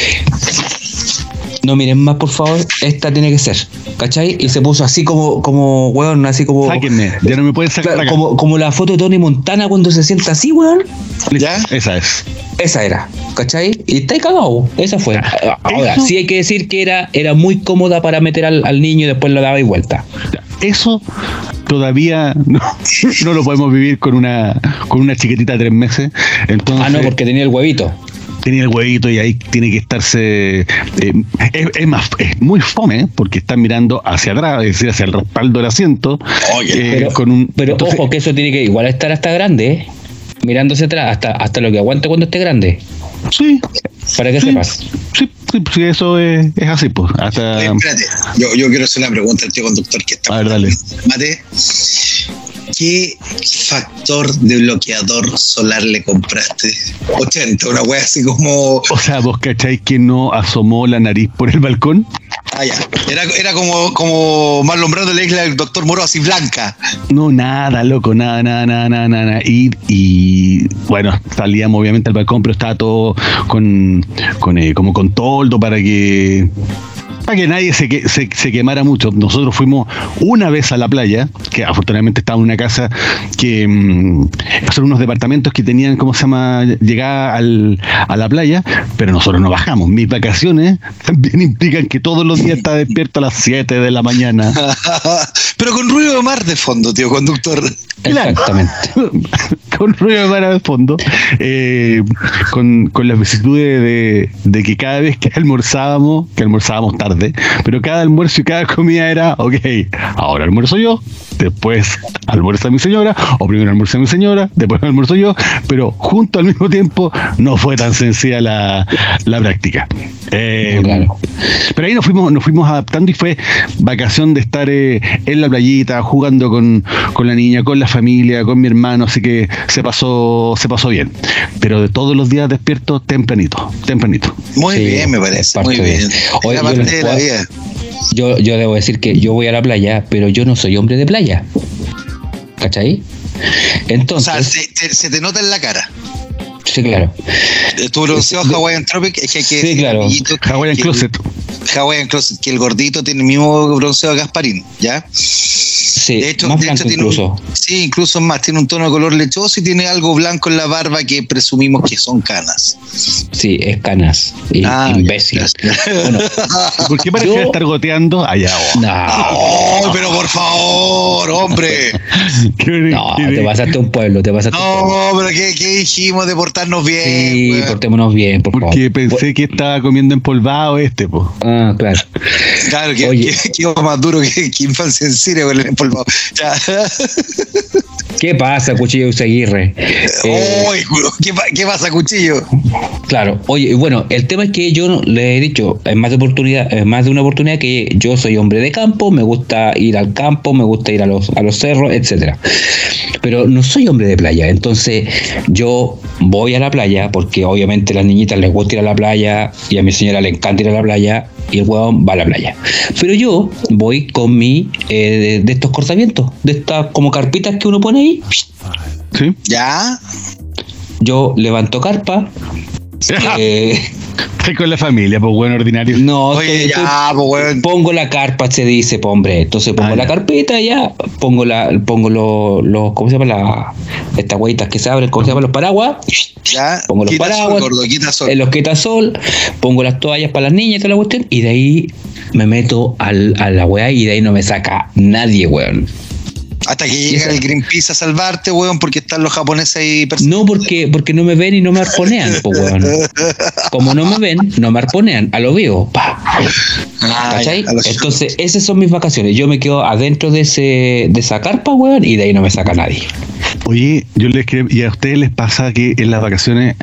No miren más, por favor, esta tiene que ser. ¿Cachai? Y se puso así como, como, weón, así como. Sáquenme, ya no me pueden sacar. como, como la foto de Tony Montana cuando se sienta así, weón. ¿Ya? Esa es. Esa era, ¿cachai? Y está cagado. Esa fue. Ahora, sí hay que decir que era, era muy cómoda para meter al, niño y después lo daba y vuelta. Eso todavía no, no, lo podemos vivir con una con una chiquitita de tres meses. Entonces, ah, no, porque tenía el huevito tenía el huevito y ahí tiene que estarse. Eh, es, más, es muy fome porque está mirando hacia atrás, es decir, hacia el respaldo del asiento. Eh, pero, ojo que eso tiene que igual estar hasta grande, ¿eh? mirándose atrás, hasta, hasta lo que aguante cuando esté grande. Sí. Para que sepas. Sí, sí, eso es, es así, pues. Hasta... espérate, yo, yo quiero hacer una pregunta al tío conductor que está. A ver, dale. Mate, ¿qué factor de bloqueador solar le compraste? 80, una wea así como. O sea, vos cacháis que no asomó la nariz por el balcón. Ah, ya. Era, era como, como Marlon Brando le isla del doctor Moro, así blanca. No, nada, loco, nada, nada, nada, nada, nada. Y, y bueno, salíamos obviamente al balcón, pero estaba todo con, con eh, como con toldo para que para que nadie se, se, se, quemara mucho. Nosotros fuimos una vez a la playa, que afortunadamente estaba en una casa que mm, son unos departamentos que tenían, ¿cómo se llama?, llegada al, a la playa, pero nosotros no bajamos. Mis vacaciones también implican que todos los días está despierto a las 7 de la mañana. pero con ruido de mar de fondo, tío conductor. Exactamente. con ruido de mar de fondo, eh, con, con las vicisitudes de, de que cada vez que almorzábamos, que almorzábamos tarde, pero cada almuerzo y cada comida era, ok, ahora almuerzo yo, después almuerza mi señora, o primero almuerza mi señora, después almuerzo yo, pero junto al mismo tiempo no fue tan sencilla la, práctica. Eh, pero ahí nos fuimos, nos fuimos adaptando y fue vacación de estar eh, en la playita, jugando con, la niña, con la familia, con mi hermano, así que se pasó, se pasó bien. Pero de todos los días despierto tempranito, tempranito. Muy bien, me parece, muy bien. Yo, yo debo decir que yo voy a la playa, pero yo no soy hombre de playa. ¿Cachai? Entonces. O sea, se, te nota en la cara. Sí, claro. Tu bronceado Hawaiian Tropic es que, que sí, claro. Hawaiian Closet. Hawaiian Closet, que el gordito tiene el mismo bronceado de Gasparín, ¿ya? Sí, de hecho, más de hecho incluso. sí, incluso más, tiene un tono de color lechoso y tiene algo blanco en la barba que presumimos que son canas. Sí, es canas. Y, ah, imbécil. Bueno, ¿Por qué parece estar goteando allá? No, pero por favor, hombre. no, te pasaste un pueblo, te pasaste No, un pueblo. pero ¿qué, ¿qué, dijimos de portarnos bien? Sí, portémonos bien, por Porque favor. pensé que estaba comiendo empolvado este, pues. Ah, claro. Claro, que, Oye. que, más duro que, que infancia en Siria con el empolvado. ¿Qué pasa, Cuchillo Usaguirre? Eh, ¿qué, ¿qué, pasa, Cuchillo? Claro, oye, bueno, el tema es que yo le he dicho en más de oportunidad, en más de una oportunidad que yo soy hombre de campo, me gusta ir al campo, me gusta ir a los, a los cerros, etcétera. Pero no soy hombre de playa, entonces yo voy a la playa porque obviamente a las niñitas les gusta ir a la playa y a mi señora le encanta ir a la playa y el huevón va a la playa. Pero yo voy con mi eh, de, estos cortamientos, de estas como carpitas que uno pone ahí. ¿Sí? Ya. Yo levanto carpa. eh, con la familia, pues bueno, ordinario. No, Oye, ya, pues, bueno. pongo la carpa, se dice, pues hombre. Entonces pongo ah, la carpeta ya, pongo la, pongo los, los ¿cómo se llama? La, estas hueitas que se abren, ¿cómo se llaman? Los paraguas. Ya, pongo los paraguas, sol, en los quitasol, pongo las toallas para las niñas y toda la cuestión, y de ahí me meto al, a la weá y de ahí no me saca nadie, weón. Hasta que llega el Greenpeace a salvarte, weón, porque están los japoneses ahí. No, porque, porque no me ven y no me arponean, weón. Como no me ven, no me arponean, a lo vivo. Pa. ¿Cachai? Entonces, esas son mis vacaciones. Yo me quedo adentro de ese de esa carpa, weón, y de ahí no me saca nadie. Oye, yo les creo, y a ustedes les pasa que en las vacaciones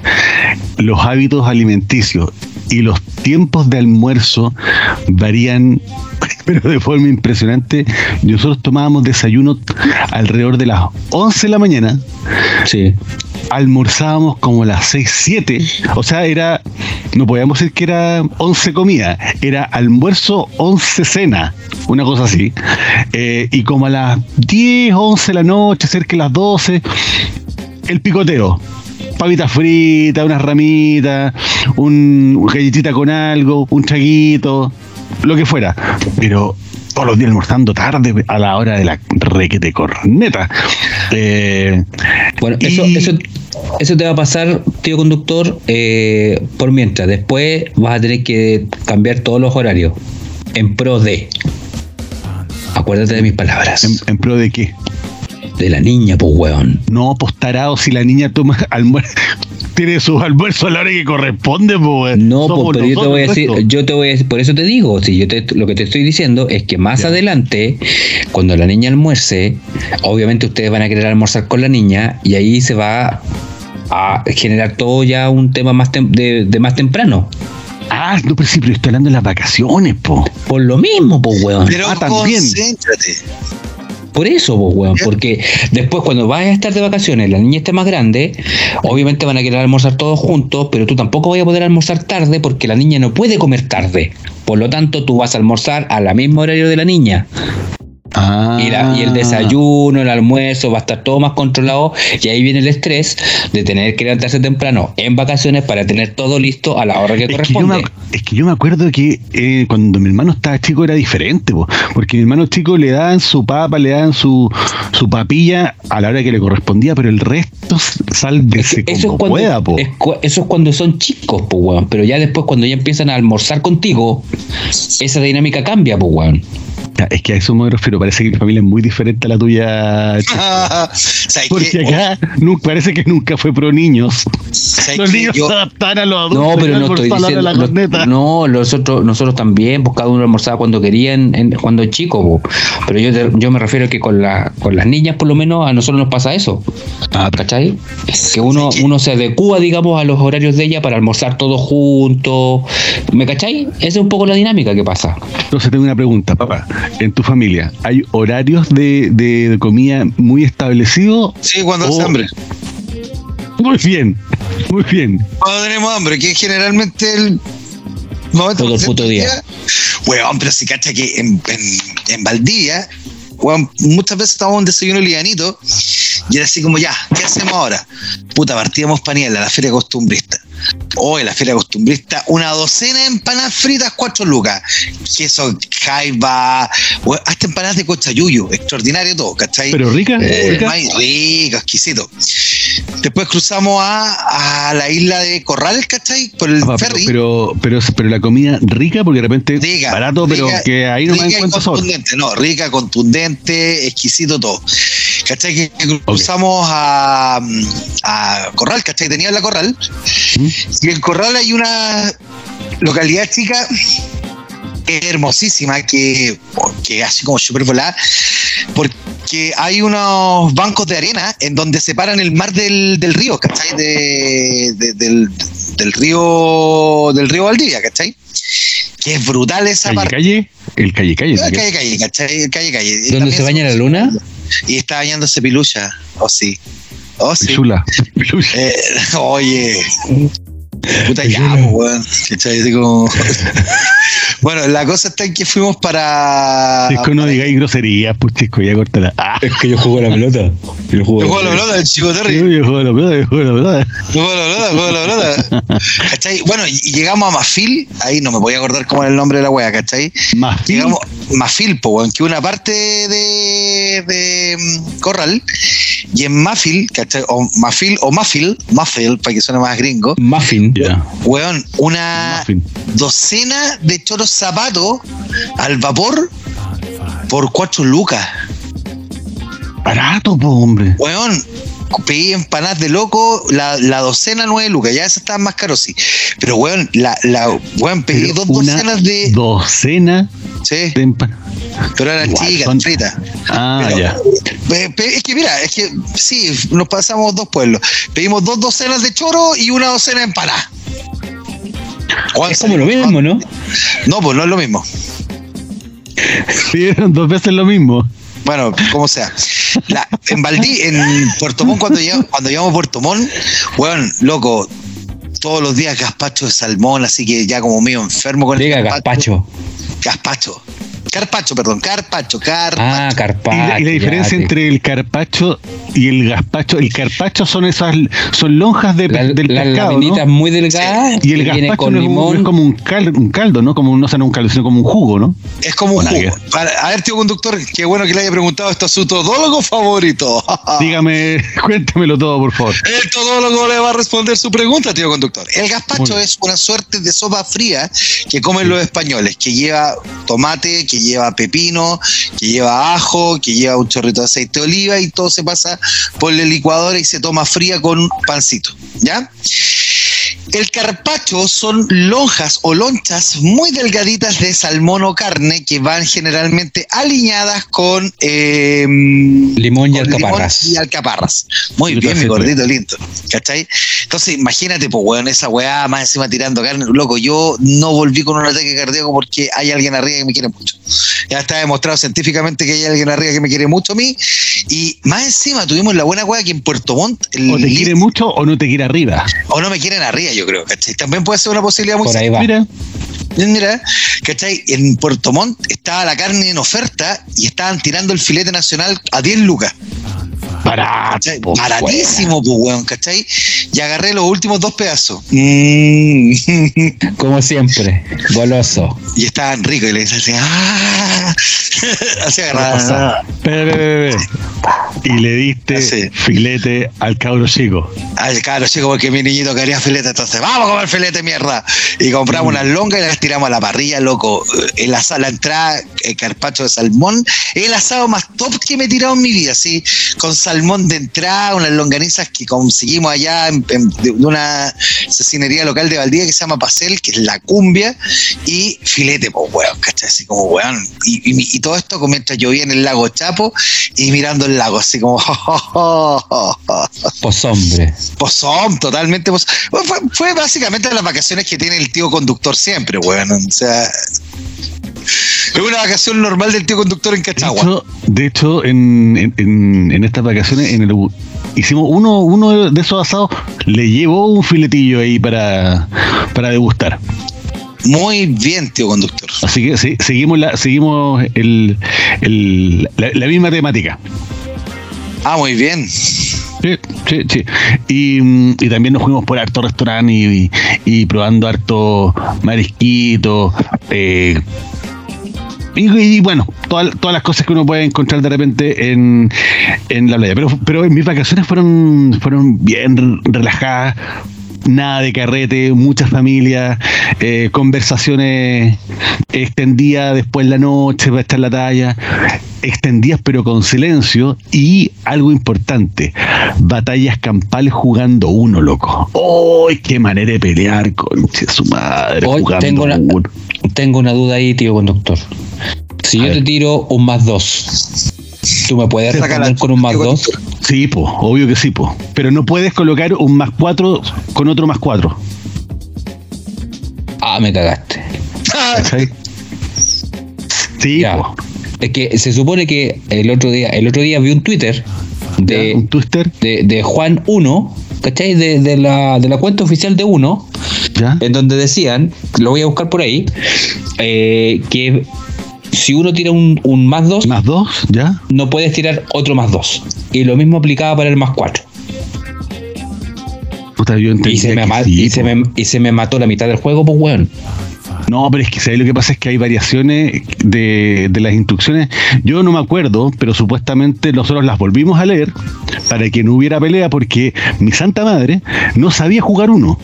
los hábitos alimenticios y los tiempos de almuerzo varían pero de forma impresionante. Nosotros tomábamos desayuno alrededor de las 11 de la mañana. Sí. Almorzábamos como las 6, 7. O sea, era, no podíamos decir que era 11 comida, era almuerzo, 11 cena, una cosa así. Eh, y como a las 10, 11 de la noche, cerca de las 12, el picoteo pavita frita, unas ramitas, un galletita con algo, un chaguito, lo que fuera. Pero todos los días almorzando tarde a la hora de la requete corneta. Eh, bueno, eso, eso, eso te va a pasar, tío conductor, eh, por mientras. Después vas a tener que cambiar todos los horarios en pro de. Acuérdate de mis palabras. ¿En, pro de qué? De la niña, pues, weón. No, pues si la niña toma almuerzo, tiene sus almuerzos a la hora que corresponde, pues. No, pues, pero yo te voy a decir, yo te voy a decir, por eso te digo, si yo te, lo que te estoy diciendo es que más adelante, cuando la niña almuerce, obviamente ustedes van a querer almorzar con la niña y ahí se va a generar todo ya un tema más de, más temprano. Ah, no, pero sí, pero estoy hablando de las vacaciones, po. Por lo mismo, po, weón. Pero ah, también. Por eso, vos, weón, porque después cuando vayas a estar de vacaciones, la niña esté más grande, obviamente van a querer almorzar todos juntos, pero tú tampoco vas a poder almorzar tarde porque la niña no puede comer tarde. Por lo tanto, tú vas a almorzar a la misma horario de la niña. Ah. Y, el desayuno, el almuerzo va a estar todo más controlado y ahí viene el estrés de tener que levantarse temprano en vacaciones para tener todo listo a la hora que corresponde. es que yo me acuerdo que eh, cuando mi hermano estaba chico era diferente, porque mi hermano chico le daban su papa, le daban su, su papilla a la hora que le correspondía, pero el resto sálvese como eso pueda. eso es cuando son chicos, pues, pero ya después cuando ya empiezan a almorzar contigo, esa dinámica cambia, pues, weón. Es que a eso me refiero, parece que mi familia es muy diferente a la tuya. Porque acá parece que nunca fue pro niños. Los niños se adaptan a los adultos. No, pero no estoy diciendo. no, nosotros, nosotros también, pues cada uno almorzaba cuando querían, en, cuando chico. Pero yo, yo me refiero que con, la, con las niñas, por lo menos, a nosotros nos pasa eso. Ah, ¿Cachai? Que uno, uno se adecua, digamos, a los horarios de ella para almorzar todos juntos. ¿Me cachai? Esa es un poco la dinámica que pasa. Entonces tengo una pregunta, papá en tu familia, ¿hay horarios de, de, comida muy establecidos? Sí, cuando hace hambre. Muy bien, muy bien. Cuando tenemos hambre, que generalmente el, Todo el puto día. Weón, pero si cacha que en, en, en Valdivia, weón, muchas veces estábamos en desayuno lianito y era así como, ya, ¿qué hacemos ahora? Puta, partíamos paniel a la feria costumbrista. Hoy la feria costumbrista, una docena de empanadas fritas, cuatro lucas. Queso, jaiba, hasta empanadas de cochayuyo, extraordinario todo, ¿cachai? Pero rica, Eh, rica. rico, exquisito. Después cruzamos a, a la isla de Corral, ¿cachai? Por el ferry. pero, pero, pero, pero la comida rica, porque de repente Rica, barato, pero que ahí no me encuentro sabor. contundente, no, rica, contundente, exquisito todo. ¿Cachai? Que que cruzamos a, a Corral, ¿cachai? Tenía la Corral. ¿Mm? Y en Corral hay una localidad chica hermosísima que, que así como súper volada, porque hay unos bancos de arena en donde separan el mar del, del río, ¿cachai? De, de- del, del río del río Valdivia, ¿cachai? Que es brutal esa Calle, parte. calle, el calle, calle. Calle, ¿no? calle, calle, ¿cachai? Calle, calle. ¿Dónde se baña la luna? Y está bañándose pilucha, oh sí. Oh sí. Pichula, pichula. Eh, oye. Puta ya, weón. Como- bueno, la cosa está en que fuimos para. Es que no digáis groserías, pues chico, ya córtala. Ah, Es que yo juego la pelota. Yo juego Yo juego a la pelota, el chico Terry. yo, yo juego a la pelota, yo juego a la pelota. Juego a la pelota, juego a la pelota. ¿Cachai? Bueno, y llegamos a Mafil, ahí no me voy a acordar cómo era el nombre de la wea, ¿cachai? Más. Llegamos Mafil, po, weón, que una parte de, de mm, Corral, y en Mafil, ¿cachai? O Mafil, o Mafil, Mafil, para que suene más gringo, Muffin. Ya. weón, una Muffin. docena de choros zapatos al vapor por cuatro lucas. Barato, po, hombre. Weón, pedí empanadas de loco, la, la docena nueve lucas, ya esas estaban más caros, sí. Pero weón, la, la, weón, pedí Pero dos una docenas de. Docena sí, de empan- pero eran Igual, chicas, son- fritas. Ah, Pero- ya. Es que mira, es que sí, nos pasamos dos pueblos. Pedimos dos docenas de choro y una docena de empanadas. Es como lo mismo, ¿no? No, pues no es lo mismo. Pidieron dos veces lo mismo. Bueno, como sea. La- en Valdí, en Puerto Montt, cuando llegamos, cuando llegamos a Puerto Montt, weón, loco, todos los días gazpacho de salmón, así que ya como medio enfermo con Diga el gazpacho. Gazpacho. Carpacho, perdón, carpacho, carpacho. Ah, Y carpacho. la, y la diferencia ya, entre el carpacho y el gazpacho, el carpacho son esas, son lonjas de, La- del las pescado, ¿no? muy delgadas. Y el gazpacho con no es, un- limón. es como un caldo, un caldo, ¿no? Como un- no, o sea, no un caldo, sino como un jugo, ¿no? Es como un jugo. Para- a ver, tío conductor, qué bueno que le haya preguntado esto a su todólogo favorito. Dígame, cuéntemelo todo, por favor. El todólogo le va a responder su pregunta, tío conductor. El gazpacho es una suerte de sopa fría que comen los españoles, que lleva tomate, que lleva pepino, que lleva ajo, que lleva un chorrito de aceite de oliva y todo se pasa por la licuadora y se toma fría con pancito, ¿ya? El carpacho son lonjas o lonchas muy delgaditas de salmón o carne que van generalmente alineadas con eh, Limón y con alcaparras. y alcaparras. Muy Yo bien, mi gordito lindo. ¿Cachai? Entonces, imagínate, pues, weón, esa weá más encima tirando carne. Loco, yo no volví con un ataque cardíaco porque hay alguien arriba que me quiere mucho. Ya está demostrado científicamente que hay alguien arriba que me quiere mucho a mí. Y más encima tuvimos la buena weá que en Puerto Montt. el O te quiere mucho o no te quiere arriba. o no me quieren arriba, yo creo, ¿cachai? También puede ser una posibilidad muy Por ahí va. Mira, Mira, ¿cachai? En Puerto Montt estaba la carne en oferta y estaban tirando el filete nacional a 10 lucas. barato. Baratísimo, pues, weón, ¿cachai? Y agarré los últimos dos pedazos. Mm. Como siempre. Goloso. y estaban ricos. Y le decía así, ¡ah! así agarraba. Y le diste Así. filete al cabro chico. Al caro chico, porque mi niñito quería filete, entonces vamos a comer filete, mierda. Y compramos unas longas y las tiramos a la parrilla, loco. Asado, la entrada, el carpacho de salmón, el asado más top que me he tirado en mi vida, así, con salmón de entrada, unas longanizas que conseguimos allá en, en- de una cecinería local de Valdivia que se llama Pasel, que es la cumbia, y filete, pues, weón, ¿cachai? Así como, weón. Y, y- y todo esto mientras llovía en el lago Chapo y mirando el lago, así como, Pues hombre. Pozón, totalmente pozón. Bueno, Fue, fue básicamente las vacaciones que tiene el tío conductor siempre, weón. O sea, es una vacación normal del tío conductor en De Cachagua. hecho, de hecho en, en- en- en estas vacaciones en el, hicimos uno, uno de esos asados, le llevó un filetillo ahí para, para degustar. Muy bien, tío conductor. Así que sí, seguimos la, seguimos el, el, la, misma temática. Ah, muy bien. Sí, sí, sí. Y, y, también nos fuimos por harto restaurante y, y, probando harto marisquito, eh, y, bueno, todas, todas las cosas que uno puede encontrar de repente en, en la playa. Pero, pero mis vacaciones fueron, fueron bien relajadas, nada de carrete, muchas familias, eh, conversaciones extendidas después la noche para estar en la talla, extendidas pero con silencio y algo importante, batallas campales jugando uno, loco. ¡Ay, qué manera de pelear, conche su madre! Hoy tengo, una, tengo una duda ahí, tío conductor. Si yo te tiro un más dos, ¿tú me puedes responder con un más dos? Sí, pues, obvio que sí, pues. Pero no puedes colocar un más cuatro con otro más cuatro. Ah, me cagaste. Sí, pues. Es que se supone que el otro día, el otro día vi un Twitter de, ¿Un Twitter? de, Juan 1, ¿cachai? De, la, de la cuenta oficial de 1, en donde decían, lo voy a buscar por ahí, eh, que si uno tira un, más 2, más 2, ya. No puedes tirar otro más 2. Y lo mismo aplicaba para el más 4. Y se, me, y, se me, y se me mató la mitad del juego, pues weón. No, pero es que ¿sabes? lo que pasa es que hay variaciones de, de, las instrucciones. Yo no me acuerdo, pero supuestamente nosotros las volvimos a leer para que no hubiera pelea porque mi santa madre no sabía jugar uno.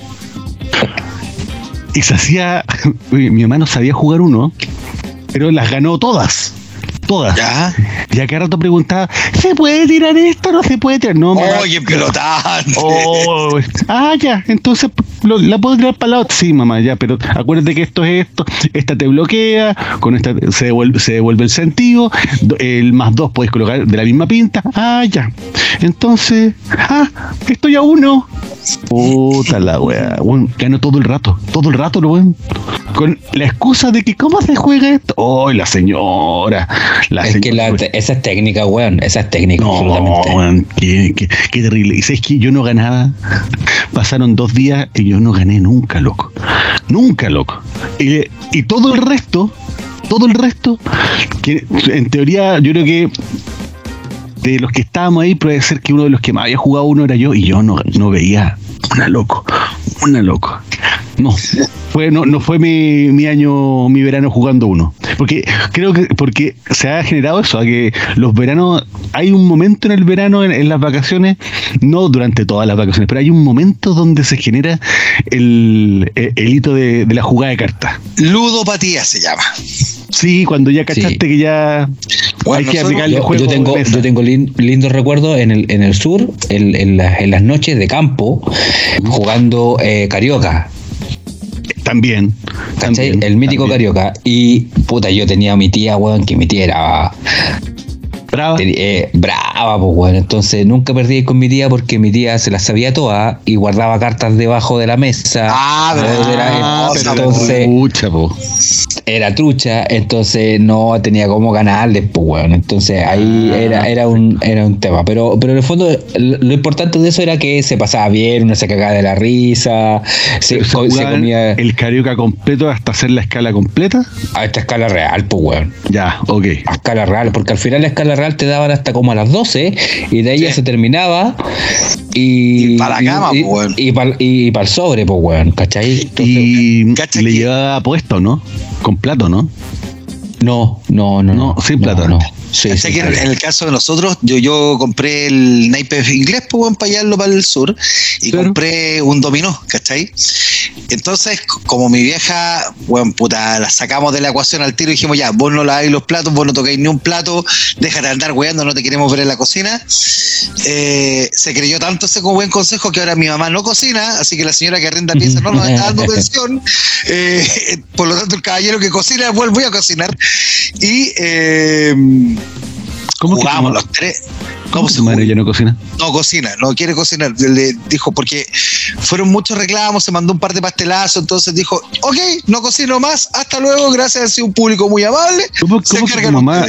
Y se hacía, mi hermano sabía jugar uno, pero las ganó todas todas. ¿Ya? Y a cada rato preguntaba, ¿se puede tirar esto? ¿No se puede tirar? No, Oye, pelotante. Oh, ah, ya, entonces ¿la puedo tirar para la otra? Sí, mamá, ya, pero acuérdate que esto es esto, esta te bloquea, con esta se devuelve, se devuelve el sentido, el más dos puedes colocar de la misma pinta. Ah, ya. Entonces, ah, estoy a uno. Puta la weá, gano todo el rato, todo el rato, lo weón. Con la excusa de que, ¿cómo se juega esto? Oh, la señora es que esa es técnica, weón. Esa es técnica, absolutamente. qué, terrible. Y sabes que yo no ganaba. Pasaron dos días y yo no gané nunca, loco. Nunca, loco. Y, y todo el resto, todo el resto, que en teoría yo creo que de los que estábamos ahí puede ser que uno de los que más había jugado uno era yo y yo no, no veía una loco, una loco. No, fue, no, no fue mi, mi, año, mi verano jugando uno. Porque creo que porque se ha generado eso, a que los veranos, hay un momento en el verano, en, las vacaciones, no durante todas las vacaciones, pero hay un momento donde se genera el, el, hito de, la jugada de cartas. Ludopatía se llama. Sí, cuando ya cachaste que ya hay que aplicar el juego. Yo tengo, yo tengo lindos recuerdos en el, en el sur, en, en, las noches de campo, jugando eh, carioca. También. el mítico Carioca. Y puta, yo tenía a mi tía, weón, que mi tía era Brava. Eh, brava, pues bueno. Entonces nunca perdí con mi tía porque mi tía se las sabía todas y guardaba cartas debajo de la mesa. Ah, verdad. entonces, trucha, era trucha, entonces no tenía cómo ganarles, pues bueno. Entonces ahí ah. era, era un, era un tema. Pero, pero en el fondo, lo importante de eso era que se pasaba bien, uno se cagaba de la risa, se, comía. ¿El carioca completo hasta hacer la escala completa? A esta escala real, pues bueno. Ya, ok. A escala real, porque al final la escala real te daban hasta como a las 12 y de ahí ya se terminaba y, para la cama, y, pues, y, y, para el sobre, pues, weón, ¿cachai? y le llevaba puesto, ¿no? Con plato, ¿no? No, no, no. No, sin plato. No, Sí, que en el caso de nosotros, yo, yo compré el naipe inglés, pues, para allá para el sur, y compré un dominó, ¿cachai? Entonces, como mi vieja, bueno, puta, la sacamos de la ecuación al tiro y dijimos, ya, vos no laváis los platos, vos no tocáis ni un plato, déjate de andar weando, no te queremos ver en la cocina. Eh, se creyó tanto ese como buen consejo que ahora mi mamá no cocina, así que la señora que arrenda piensa, no nos está dando pensión. Eh, por lo tanto, el caballero que cocina, vuelvo a cocinar. Y eh, ¿Cómo los tres. ¿Cómo su madre ya no cocina? No cocina, no quiere cocinar. Le dijo, porque fueron muchos reclamos, se mandó un par de pastelazos, entonces dijo, ok, no cocino más, hasta luego, gracias, sido un público muy amable. ¿Cómo, cómo, que, tu mamá,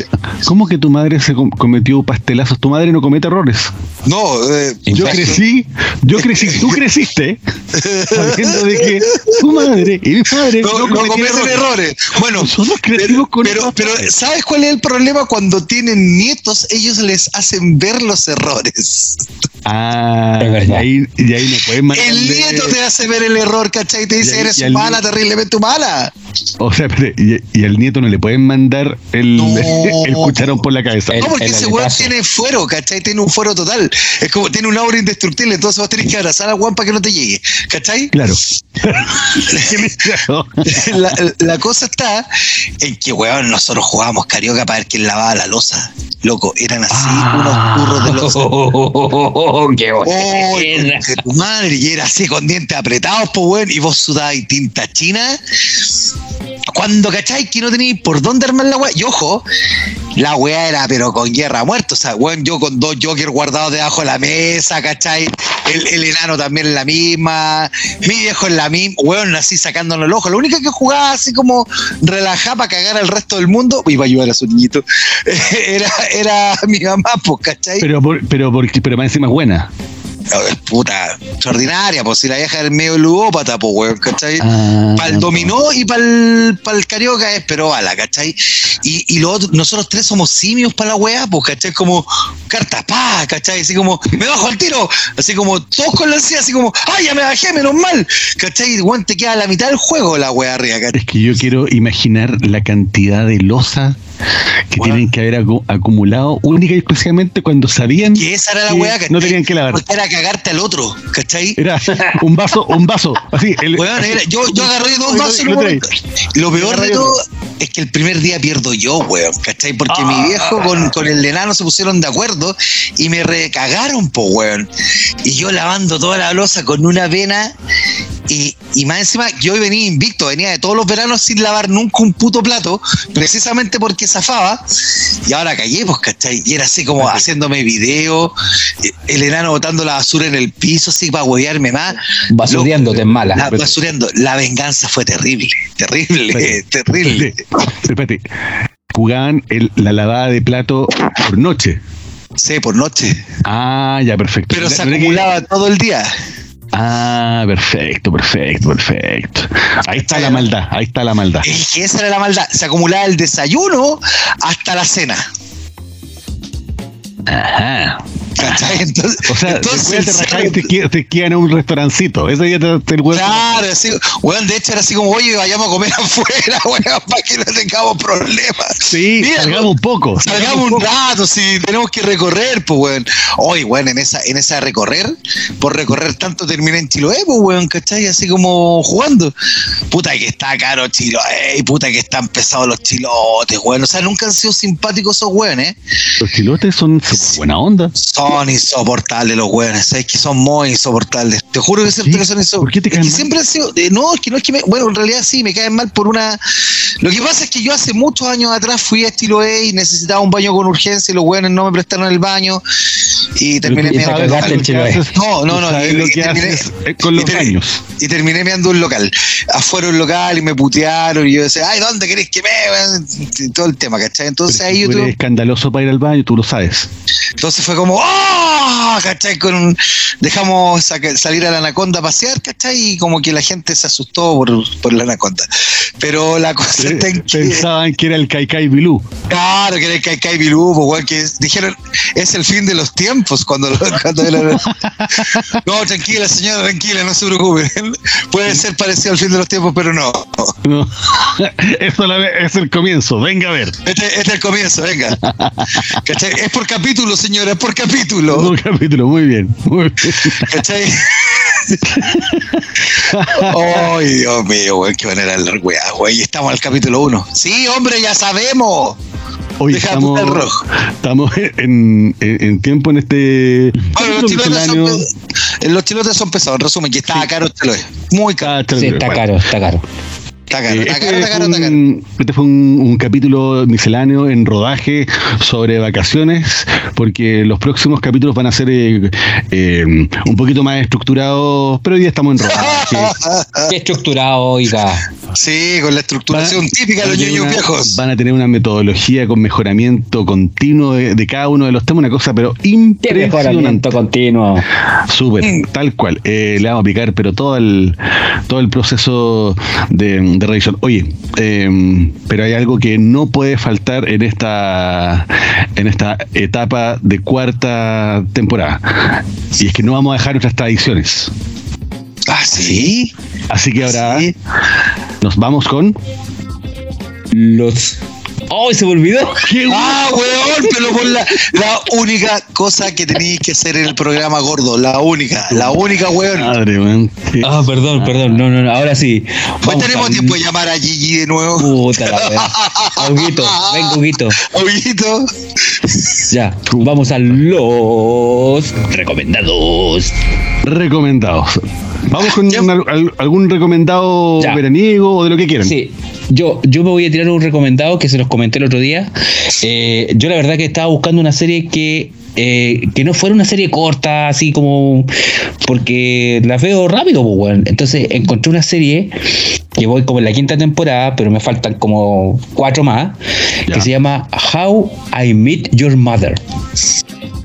¿cómo que tu madre se cometió pastelazos? Tu madre no comete errores. No, eh, yo crecí, yo crecí, tú creciste sabiendo de que tu madre y mi padre no, no, cometen errores. Bueno, nosotros crecimos con pero, pero ¿sabes cuál es el problema? Cuando tienen nietos, ellos les hacen ver los errores. Ah, y ahí, y ahí no pueden mandar. El nieto te hace ver el error, ¿cachai? Te dice, eres mala, terriblemente mala. O sea, y, y, al nieto no le pueden mandar el, el cucharón por la cabeza. no, porque ese weón tiene fuero, ¿cachai? Tiene un fuero total. Es como tiene un aura indestructible, entonces vos tenés que abrazar a Juan para que no te llegue, ¿cachai? Claro. la, la, cosa está en que, weón, nosotros jugábamos carioca para ver quién lavaba la losa. Loco, eran así unos burros de los. Oh, ¡Qué bueno! tu madre, y era así con dientes apretados, pues, weón, y vos sudabas tinta china. Cuando cacháis que no tenéis por dónde armar la weá, y ojo, la weá era pero con guerra muerto. O sea, weón, yo con dos Jokers guardados debajo de la mesa, ¿cachai? El, el, enano también en la misma, mi viejo en la misma, weón, así sacándonos el ojo. Lo único que jugaba así como relajaba para cagar al resto del mundo, iba a ayudar a su niñito, era, era mi mamá, pues, ¿cachai? Pero, pero, porque, pero más encima es buena puta, extraordinaria, pues si la vieja es medio ludópata, pues weón, ¿cachai? Ah, para el dominó y para el, el carioca es pero bala, ¿cachai? Y, y lo nosotros tres somos simios para la weá, pues, ¿cachai? Como carta, pa, ¿cachai? Así como, me bajo al tiro, así como todos con la ansiedad, así como, ay, ya me bajé, menos mal, ¿cachai? Weón, te queda la mitad del juego la weá arriba, ¿cachai? Es que yo quiero imaginar la cantidad de losa que tienen que haber acumulado única y exclusivamente cuando sabían que esa era la weá, que no tenían que lavar. Porque era cagarte al otro, ¿cachai? Era un vaso, un vaso, así. El, era, yo, yo agarré dos vasos lo, lo, peor de todo es que el primer día pierdo yo, weón, ¿cachai? Porque mi viejo con, con, el enano se pusieron de acuerdo y me recagaron, po, weón. Y yo lavando toda la losa con una vena y, y, más encima, yo hoy venía invicto, venía de todos los veranos sin lavar nunca un puto plato, precisamente porque zafaba, y ahora callé, pues, ¿cachai? Y era así como haciéndome video, el enano botando la basura en el piso, así para huevearme más. Basureándote en mala. La, basureando. La venganza fue terrible, terrible, terrible. Espérate, jugaban el, la lavada de plato por noche. Sí, por noche. Ah, ya, perfecto. Pero se acumulaba todo el día. Ah, perfecto, perfecto, perfecto. Ahí está la maldad, ahí está la maldad. Es que esa era la maldad. Se acumulaba el desayuno hasta la cena. Ajá. Entonces, o sea, entonces te, te, quedan en un restaurancito. Ese día te, te Claro, así, bueno, de hecho era así como, oye, vayamos a comer afuera, bueno, para que no tengamos problemas. Sí, salgamos un poco. Salgamos un rato, si tenemos que recorrer, pues, weón. Oye, bueno, en esa, en esa recorrer, por recorrer tanto terminé en Chiloé, pues, weón, ¿cachai? Así como jugando. Puta que está caro Chiloé, puta que están pesados los chilotes, weón. O sea, nunca han sido simpáticos esos weones. Los chilotes son buena onda. Son insoportables los weones, es que son muy insoportables. Te juro que, siempre son insoportables. ¿Por qué te caen mal? Siempre han sido. Eh, no, es que no es que me. Bueno, en realidad sí, me caen mal por una. Lo que pasa es que yo hace muchos años atrás fui a estilo E y necesitaba un baño con urgencia y los weones no me prestaron el baño y terminé meando No, no, no. Y, lo que terminé, con los años. Y terminé meando un local. Afuera un local y me putearon y yo decía, ay, ¿dónde querés que me? Todo el tema, ¿cachai? Entonces ahí yo. escandaloso para ir al baño, tú lo sabes. Entonces fue como, ¡oh! ¿Cachai? Con dejamos salir a la anaconda a pasear, ¿cachai? Y como que la gente se asustó por, por la anaconda. Pero la cosa está que, Pensaban que era el Kaikai Bilú. Claro, que era Bilú, pues, que dijeron, es el fin de los tiempos cuando, cuando No, tranquila, señora, tranquila, no se preocupe. Puede ser parecido al fin de los tiempos, pero no. no. Eso es el comienzo, venga a ver. Este, este, es el comienzo, venga. ¿Cachai? Es por capítulo, señora, es por capítulo. Por capítulo, muy bien. Muy bien. ¿Cachai? Ay, Dios mío, güey, qué manera de hablar, güey. Estamos al capítulo 1. Sí, hombre, ya sabemos. Hoy estamos, estamos en, en, tiempo en este. Bueno, los, chilotes son, los chilotes son pesados. En resumen, que está caro, te lo es. Muy caro. sí, está caro, está caro. Eh, este, fue un, capítulo misceláneo en rodaje sobre vacaciones, porque los próximos capítulos van a ser eh, eh, un poquito más estructurados, pero hoy día estamos en rodaje. Qué estructurado, oiga. Sí, con la estructuración típica de los niños viejos. Van a tener una metodología con mejoramiento continuo de, cada uno de los temas, una cosa, pero impresionante. mejoramiento continuo. Súper, mm. tal cual. le vamos a aplicar, pero todo el, todo el proceso de de revisión. Oye, em, pero hay algo que no puede faltar en esta, en esta etapa de cuarta temporada. Y es que no vamos a dejar nuestras tradiciones. ¿Ah, sí? Así que ahora nos vamos con los ¡Oh, se me olvidó! ¡Ah, weón! Pero por la, la única cosa que tenéis que hacer en el programa gordo. La única, la única, weón. Madre, weón. Ah, perdón, perdón. No, no, no. Ahora sí. Pues tenemos tiempo de llamar a Gigi de nuevo. Puta la weón. Auguito, ven, Auguito. Auguito. Ya, vamos a los recomendados. Recomendados. Vamos con algún recomendado veraniego o de lo que quieran. Sí, yo, yo me voy a tirar un recomendado que se los comenté el otro día. Eh, yo la verdad que estaba buscando una serie que eh, que no fuera una serie corta, así como. Porque la veo rápido, pues, bueno. Entonces encontré una serie que voy como en la quinta temporada, pero me faltan como cuatro más, que se llama How I Meet Your Mother.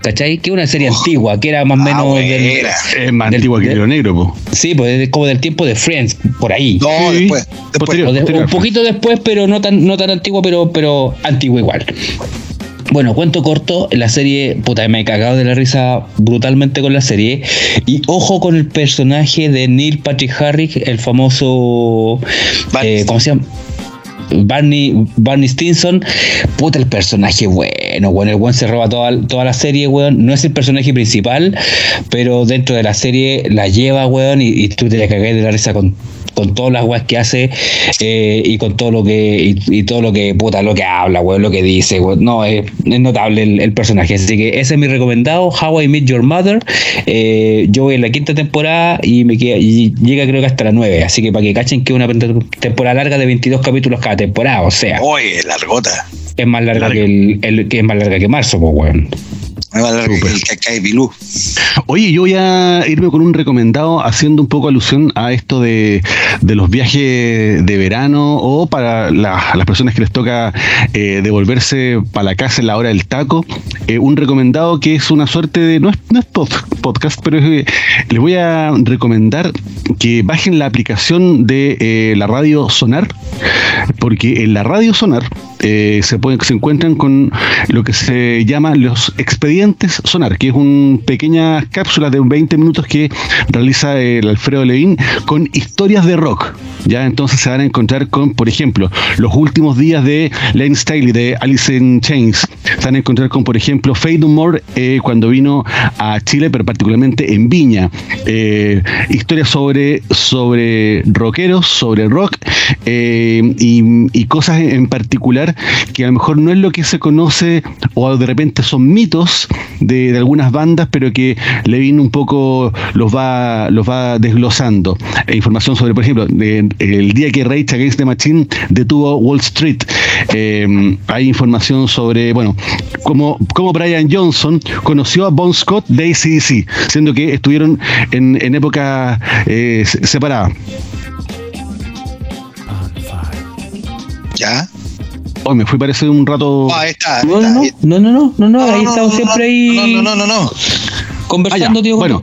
¿Cachai? Que es una serie oh. antigua, que era más o ah, menos. es más antigua que Río Negro, pues. Sí, pues es como del tiempo de Friends, por ahí. No, después. un poquito después, pero no tan, no tan antigua, pero, pero antigua igual. Bueno, cuento corto, la serie, puta, me he cagado de la risa brutalmente con la serie. Y ojo con el personaje de Neil Patrick Harris, el famoso. Eh, ¿Cómo se llama? Barney, Barney Stinson, puta el personaje bueno, bueno, el buen se roba toda, toda la serie, weón, no es el personaje principal, pero dentro de la serie la lleva, weón, y, y tú te le cagas de la risa con con todas las weas que hace eh, y con todo lo que y, todo lo que puta lo que habla weón lo que dice no es, notable el, personaje. Así que ese es mi recomendado How I Met Your Mother. Eh, yo voy en la quinta temporada y me queda, y llega creo que hasta la nueve. Así que para que cachen que es una temporada larga de 22 capítulos cada temporada o sea. Oye largota es más larga, que el, que es más larga que marzo pues weón. Oye, yo voy a irme con un recomendado haciendo un poco alusión a esto de, los viajes de verano o para las personas que les toca eh, devolverse para la casa en la hora del taco. Eh, un recomendado que es una suerte de, no es, no es podcast, pero les voy a recomendar que bajen la aplicación de eh, la radio Sonar, porque en la radio Sonar se, se encuentran con lo que se llama los expedientes Sonar, que es una pequeña cápsula de 20 minutos que realiza el Alfredo Levin con historias de rock. Ya entonces se van a encontrar con, por ejemplo, los últimos días de Lane Staley de Alice in Chains. Se van a encontrar con, por ejemplo, Fade No More eh, cuando vino a Chile, pero particularmente en Viña. Eh, historias sobre, sobre rockeros, sobre rock eh, y, cosas en particular que a lo mejor no es lo que se conoce o de repente son mitos de, algunas bandas, pero que Levin un poco los va, los va desglosando. E información sobre, por ejemplo, el día que Rage Against the Machine detuvo Wall Street. Eh, hay información sobre, bueno, cómo Brian Johnson conoció a Bon Scott de ACDC, siendo que estuvieron en, en época eh, separada. ¿Ya? Hoy me fui parece un rato. Ah, ahí está. no, no, no, no, no, no, ahí estamos siempre ahí. No, no, no, no. Conversando, tío, bueno,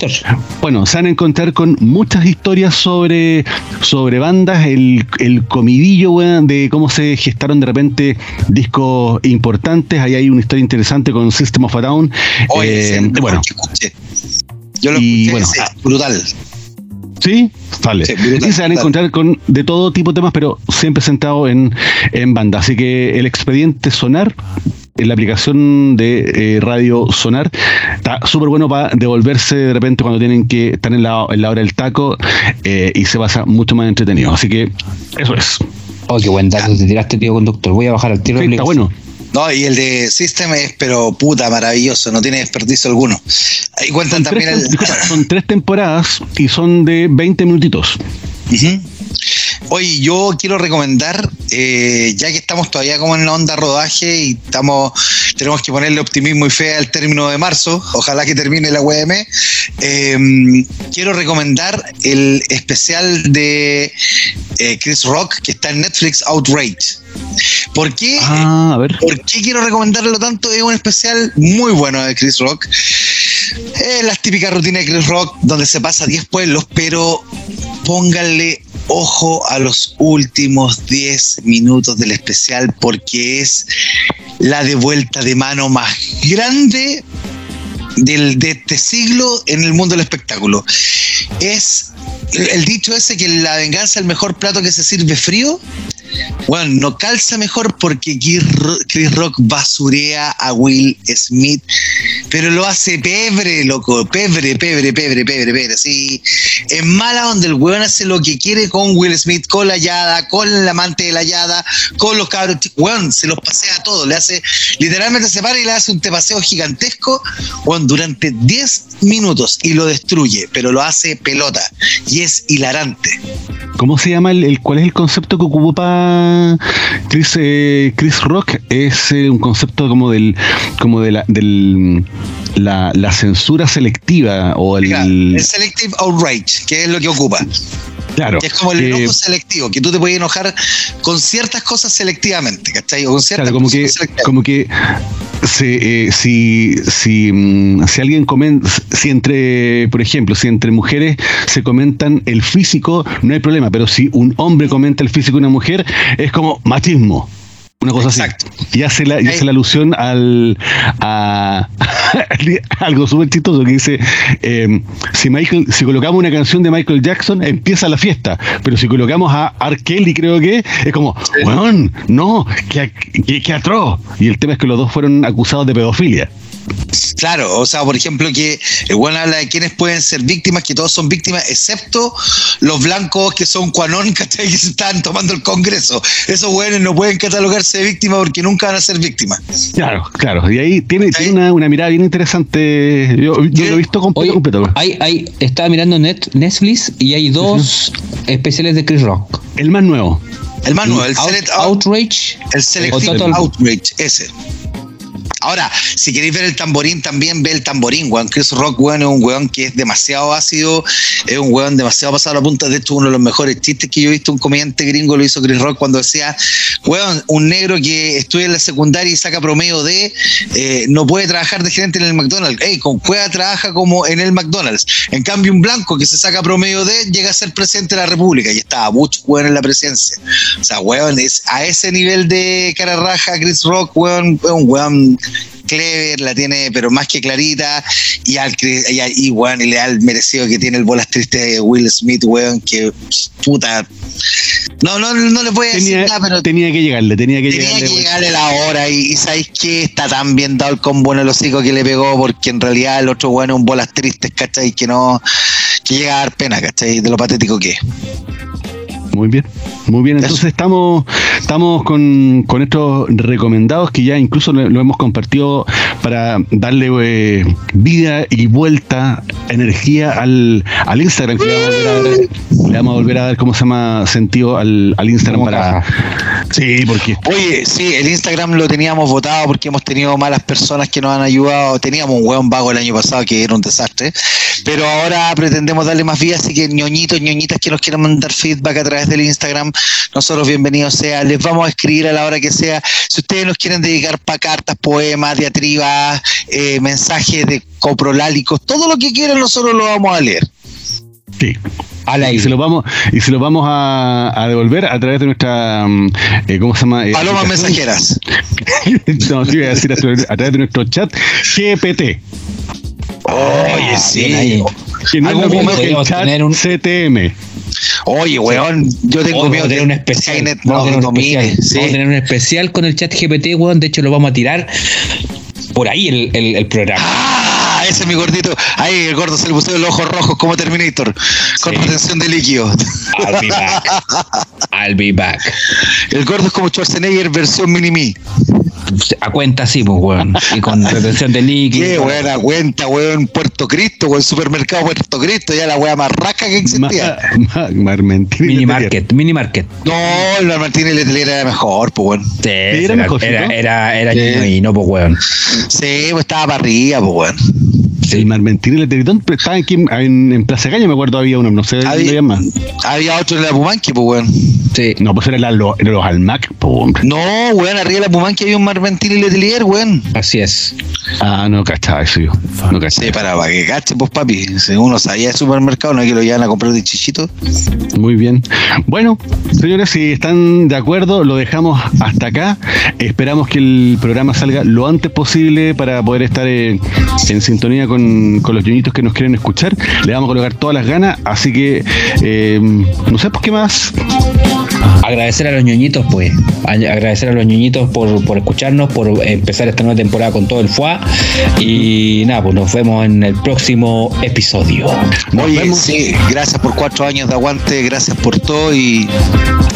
bueno, se van a encontrar con muchas historias sobre, sobre bandas, el, el comidillo, weón, de cómo se gestaron de repente discos importantes. Ahí hay una historia interesante con System of a Down. Oye, eh, bueno. Yo lo escuché, bueno, brutal. Sí, vale. y se van a encontrar con de todo tipo de temas, pero siempre sentado en, en banda. Así que el expediente Sonar en la aplicación de eh, Radio Sonar. Está súper bueno para devolverse de repente cuando tienen que estar en la, en la hora del taco eh, y se pasa mucho más entretenido. Así que eso es. Oh, qué buen dato te tiraste, tío conductor. Voy a bajar al tiro. Sí, está bueno. No, y el de System es, pero puta, maravilloso, no tiene desperdicio alguno. Ahí cuentan también Son tres temporadas y son de 20 minutitos. Oye, yo quiero recomendar, eh, ya que estamos todavía como en la onda rodaje y estamos, tenemos que ponerle optimismo y fe al término de marzo, ojalá que termine la UM, em, quiero recomendar el especial de eh, Chris Rock que está en Netflix, Outrage. ¿Por qué? Ah, a ver. ¿Por qué quiero recomendarlo tanto? Es un especial muy bueno de Chris Rock. Es la típica rutina de Chris Rock donde se pasa 10 pueblos, pero pónganle ojo a los últimos 10 minutos del especial porque es la devuelta de mano más grande del, de este siglo en el mundo del espectáculo. Es el dicho ese que la venganza es el mejor plato que se sirve frío. Bueno, no calza mejor porque Chris Rock basurea a Will Smith, pero lo hace pebre, loco, pebre, pebre, pebre, pebre, pebre, así. Es mala donde el weón hace lo que quiere con Will Smith, con la Yada, con el amante de la Yada, con los cabros. Weón, se los pasea a todos, le hace, literalmente se para y le hace un tepaseo gigantesco, weón, durante 10 minutos y lo destruye, pero lo hace pelota es hilarante. ¿Cómo se llama el, cuál es el concepto que ocupa Chris, eh, Chris Rock? Es eh, un concepto como del como de la del la, censura selectiva o el, el selective outrage, que es lo que ocupa. Claro. Que es como el enojo selectivo, que tú te puedes enojar con ciertas cosas selectivamente, ¿cachai? O con ciertas claro, como que, como que eh, si, si, mm, si alguien comenta, si entre, por ejemplo, si entre mujeres se comentan el físico, no hay problema, pero si un hombre comenta el físico de una mujer, es como machismo. Una cosa Exacto. así. Y hace la, y hace la alusión al, a, algo súper chistoso que dice, eh, si Michael, si colocamos una canción de Michael Jackson, empieza la fiesta. Pero si colocamos a R. Kelly, creo que, es como, weón, no, que, que, que atroz. Y el tema es que los dos fueron acusados de pedofilia. Claro, o sea, por ejemplo, que el bueno habla de quienes pueden ser víctimas, que todos son víctimas, excepto los blancos que son cuanón, Que están tomando el Congreso. Esos buenos no pueden catalogarse de víctimas porque nunca van a ser víctimas. Claro, claro. Y ahí tiene, una, mirada bien interesante. Yo, lo he visto completo. completo. Hay, hay, estaba mirando Net, Netflix y hay dos especiales de Chris Rock. El más nuevo. El más nuevo, el Outrage. El Selective Outrage, ese. Ahora, si queréis ver el tamborín, también ve el tamborín, weón. Chris Rock, weón, es un weón que es demasiado ácido, es un weón demasiado pasado a la punta. De hecho, uno de los mejores chistes que yo he visto, un comediante gringo lo hizo Chris Rock cuando decía, weón, un negro que estudia en la secundaria y saca promedio de, eh, no puede trabajar de gerente en el McDonald's. Ey, con Cueva trabaja como en el McDonald's. En cambio, un blanco que se saca promedio de, llega a ser presidente de la República y estaba mucho weón en la presidencia. O sea, weón, es a ese nivel de cara raja, Chris Rock, weón, un weón clever, la tiene, pero más que clarita, y al y, y, y le da el merecido que tiene el bolas triste de Will Smith, weón, que puta. No, no, no le puede decir nada, pero. Tenía que llegarle, tenía que tenía llegarle. que llegarle la hora, y, sabéis que está tan bien dado el combo en el hocico que le pegó, porque en realidad el otro weón es un bolas tristes, ¿cachai? Que no. que llega a dar pena, ¿cachai? De lo patético que es. Muy bien, muy bien. Entonces estamos, estamos con, estos recomendados que ya incluso lo, hemos compartido para darle eh, vida y vuelta, energía al, al Instagram. Que le, vamos a volver a dar, ¿cómo se llama? Sentido al, al Instagram para... Sí, porque... Oye, sí, el Instagram lo teníamos votado porque hemos tenido malas personas que nos han ayudado. Teníamos un hueón vago el año pasado que era un desastre. Pero ahora pretendemos darle más vida, así que ñoñitos, ñoñitas que nos quieran mandar feedback a través del Instagram, nosotros bienvenidos sea, les vamos a escribir a la hora que sea. Si ustedes nos quieren dedicar para cartas, poemas, diatribas, eh, mensajes de coprolálicos, todo lo que quieran, nosotros lo vamos a leer. Sí. Y se lo vamos, y se lo vamos a, devolver a través de nuestra mm, eh, ¿cómo se llama? Eh, Palomas mensajeras. no, sí, voy a decir a, través de nuestro chat GPT. Oye, sí. Que no es lo mismo que el chat un... CTM. Oye, weón, yo tengo miedo de tener un especial. Vamos, a tener un especial. vamos a tener un especial con el chat GPT, weón. De hecho, lo vamos a tirar por ahí el, el, el programa. Ah, ese es mi gordito. Ahí el gordo se le puso los ojos rojos como Terminator, con retención de líquido. I'll be back. I'll be back. El gordo es como Schwarzenegger versión mini-me. A cuenta sí, pues, weón. Y con retención de líquido. Qué buena cuenta, weón. Puerto Cristo, weón. Supermercado Puerto Cristo. Ya la weá más rasca que existía. Ma, ma, mini market, mini market. No, el Martín y Letelier era mejor, pues, weón. Sí, era, mejor. Era, era, era, era y no, pues, weón. Sí, pues estaba para arriba, pues, weón. Sí. El Marmentín y el Teletón estaba aquí en, en, Plaza Caña, me acuerdo, había uno, no sé había, más. Había otro en la Pumanqui, pues, weón. Sí. No, pues eran los, era los Almac, pues, hombre. No, weón, arriba de la Pumanqui había un Marmentín y Letelier, weón. Así es. Ah, no cachaba eso yo. No cachaba. Sí, para, para que cache, pues, papi. Si uno salía del supermercado, no hay que lo llevan a comprar de chichito. Muy bien. Bueno, señores, si están de acuerdo, lo dejamos hasta acá. Esperamos que el programa salga lo antes posible para poder estar en sintonía con, con los ñoñitos que nos quieren escuchar. Le vamos a colocar todas las ganas, así que eh, no sé, pues qué más. Agradecer a los ñoñitos, pues. Agradecer a los ñoñitos por, por escucharnos, por empezar esta nueva temporada con todo el FUA. Y nada, pues nos vemos en el próximo episodio. Nos Oye, vemos. sí, gracias por cuatro años de aguante, gracias por todo y.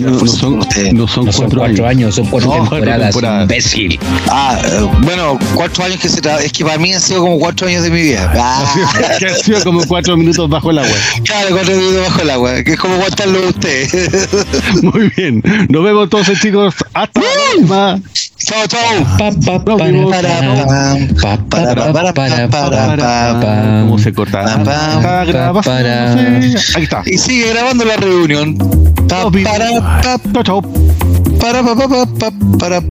No, no son, no son, no son cuatro, cuatro años. son cuatro no, temporadas, temporadas. imbécil. Ah, eh, bueno, cuatro años que se tra Es que para mí han sido como cuatro años de mi vida. Ah. que han sido como cuatro minutos bajo el agua. Claro, cuatro minutos bajo el agua, que es como aguantarlo usted. Muy bien. Nos vemos entonces, chicos. Hasta la próxima. Chao, chao. ¿Cómo se corta? Ahí está. Y sigue grabando la reunión. Chao, chao. Para, para, para, para, para,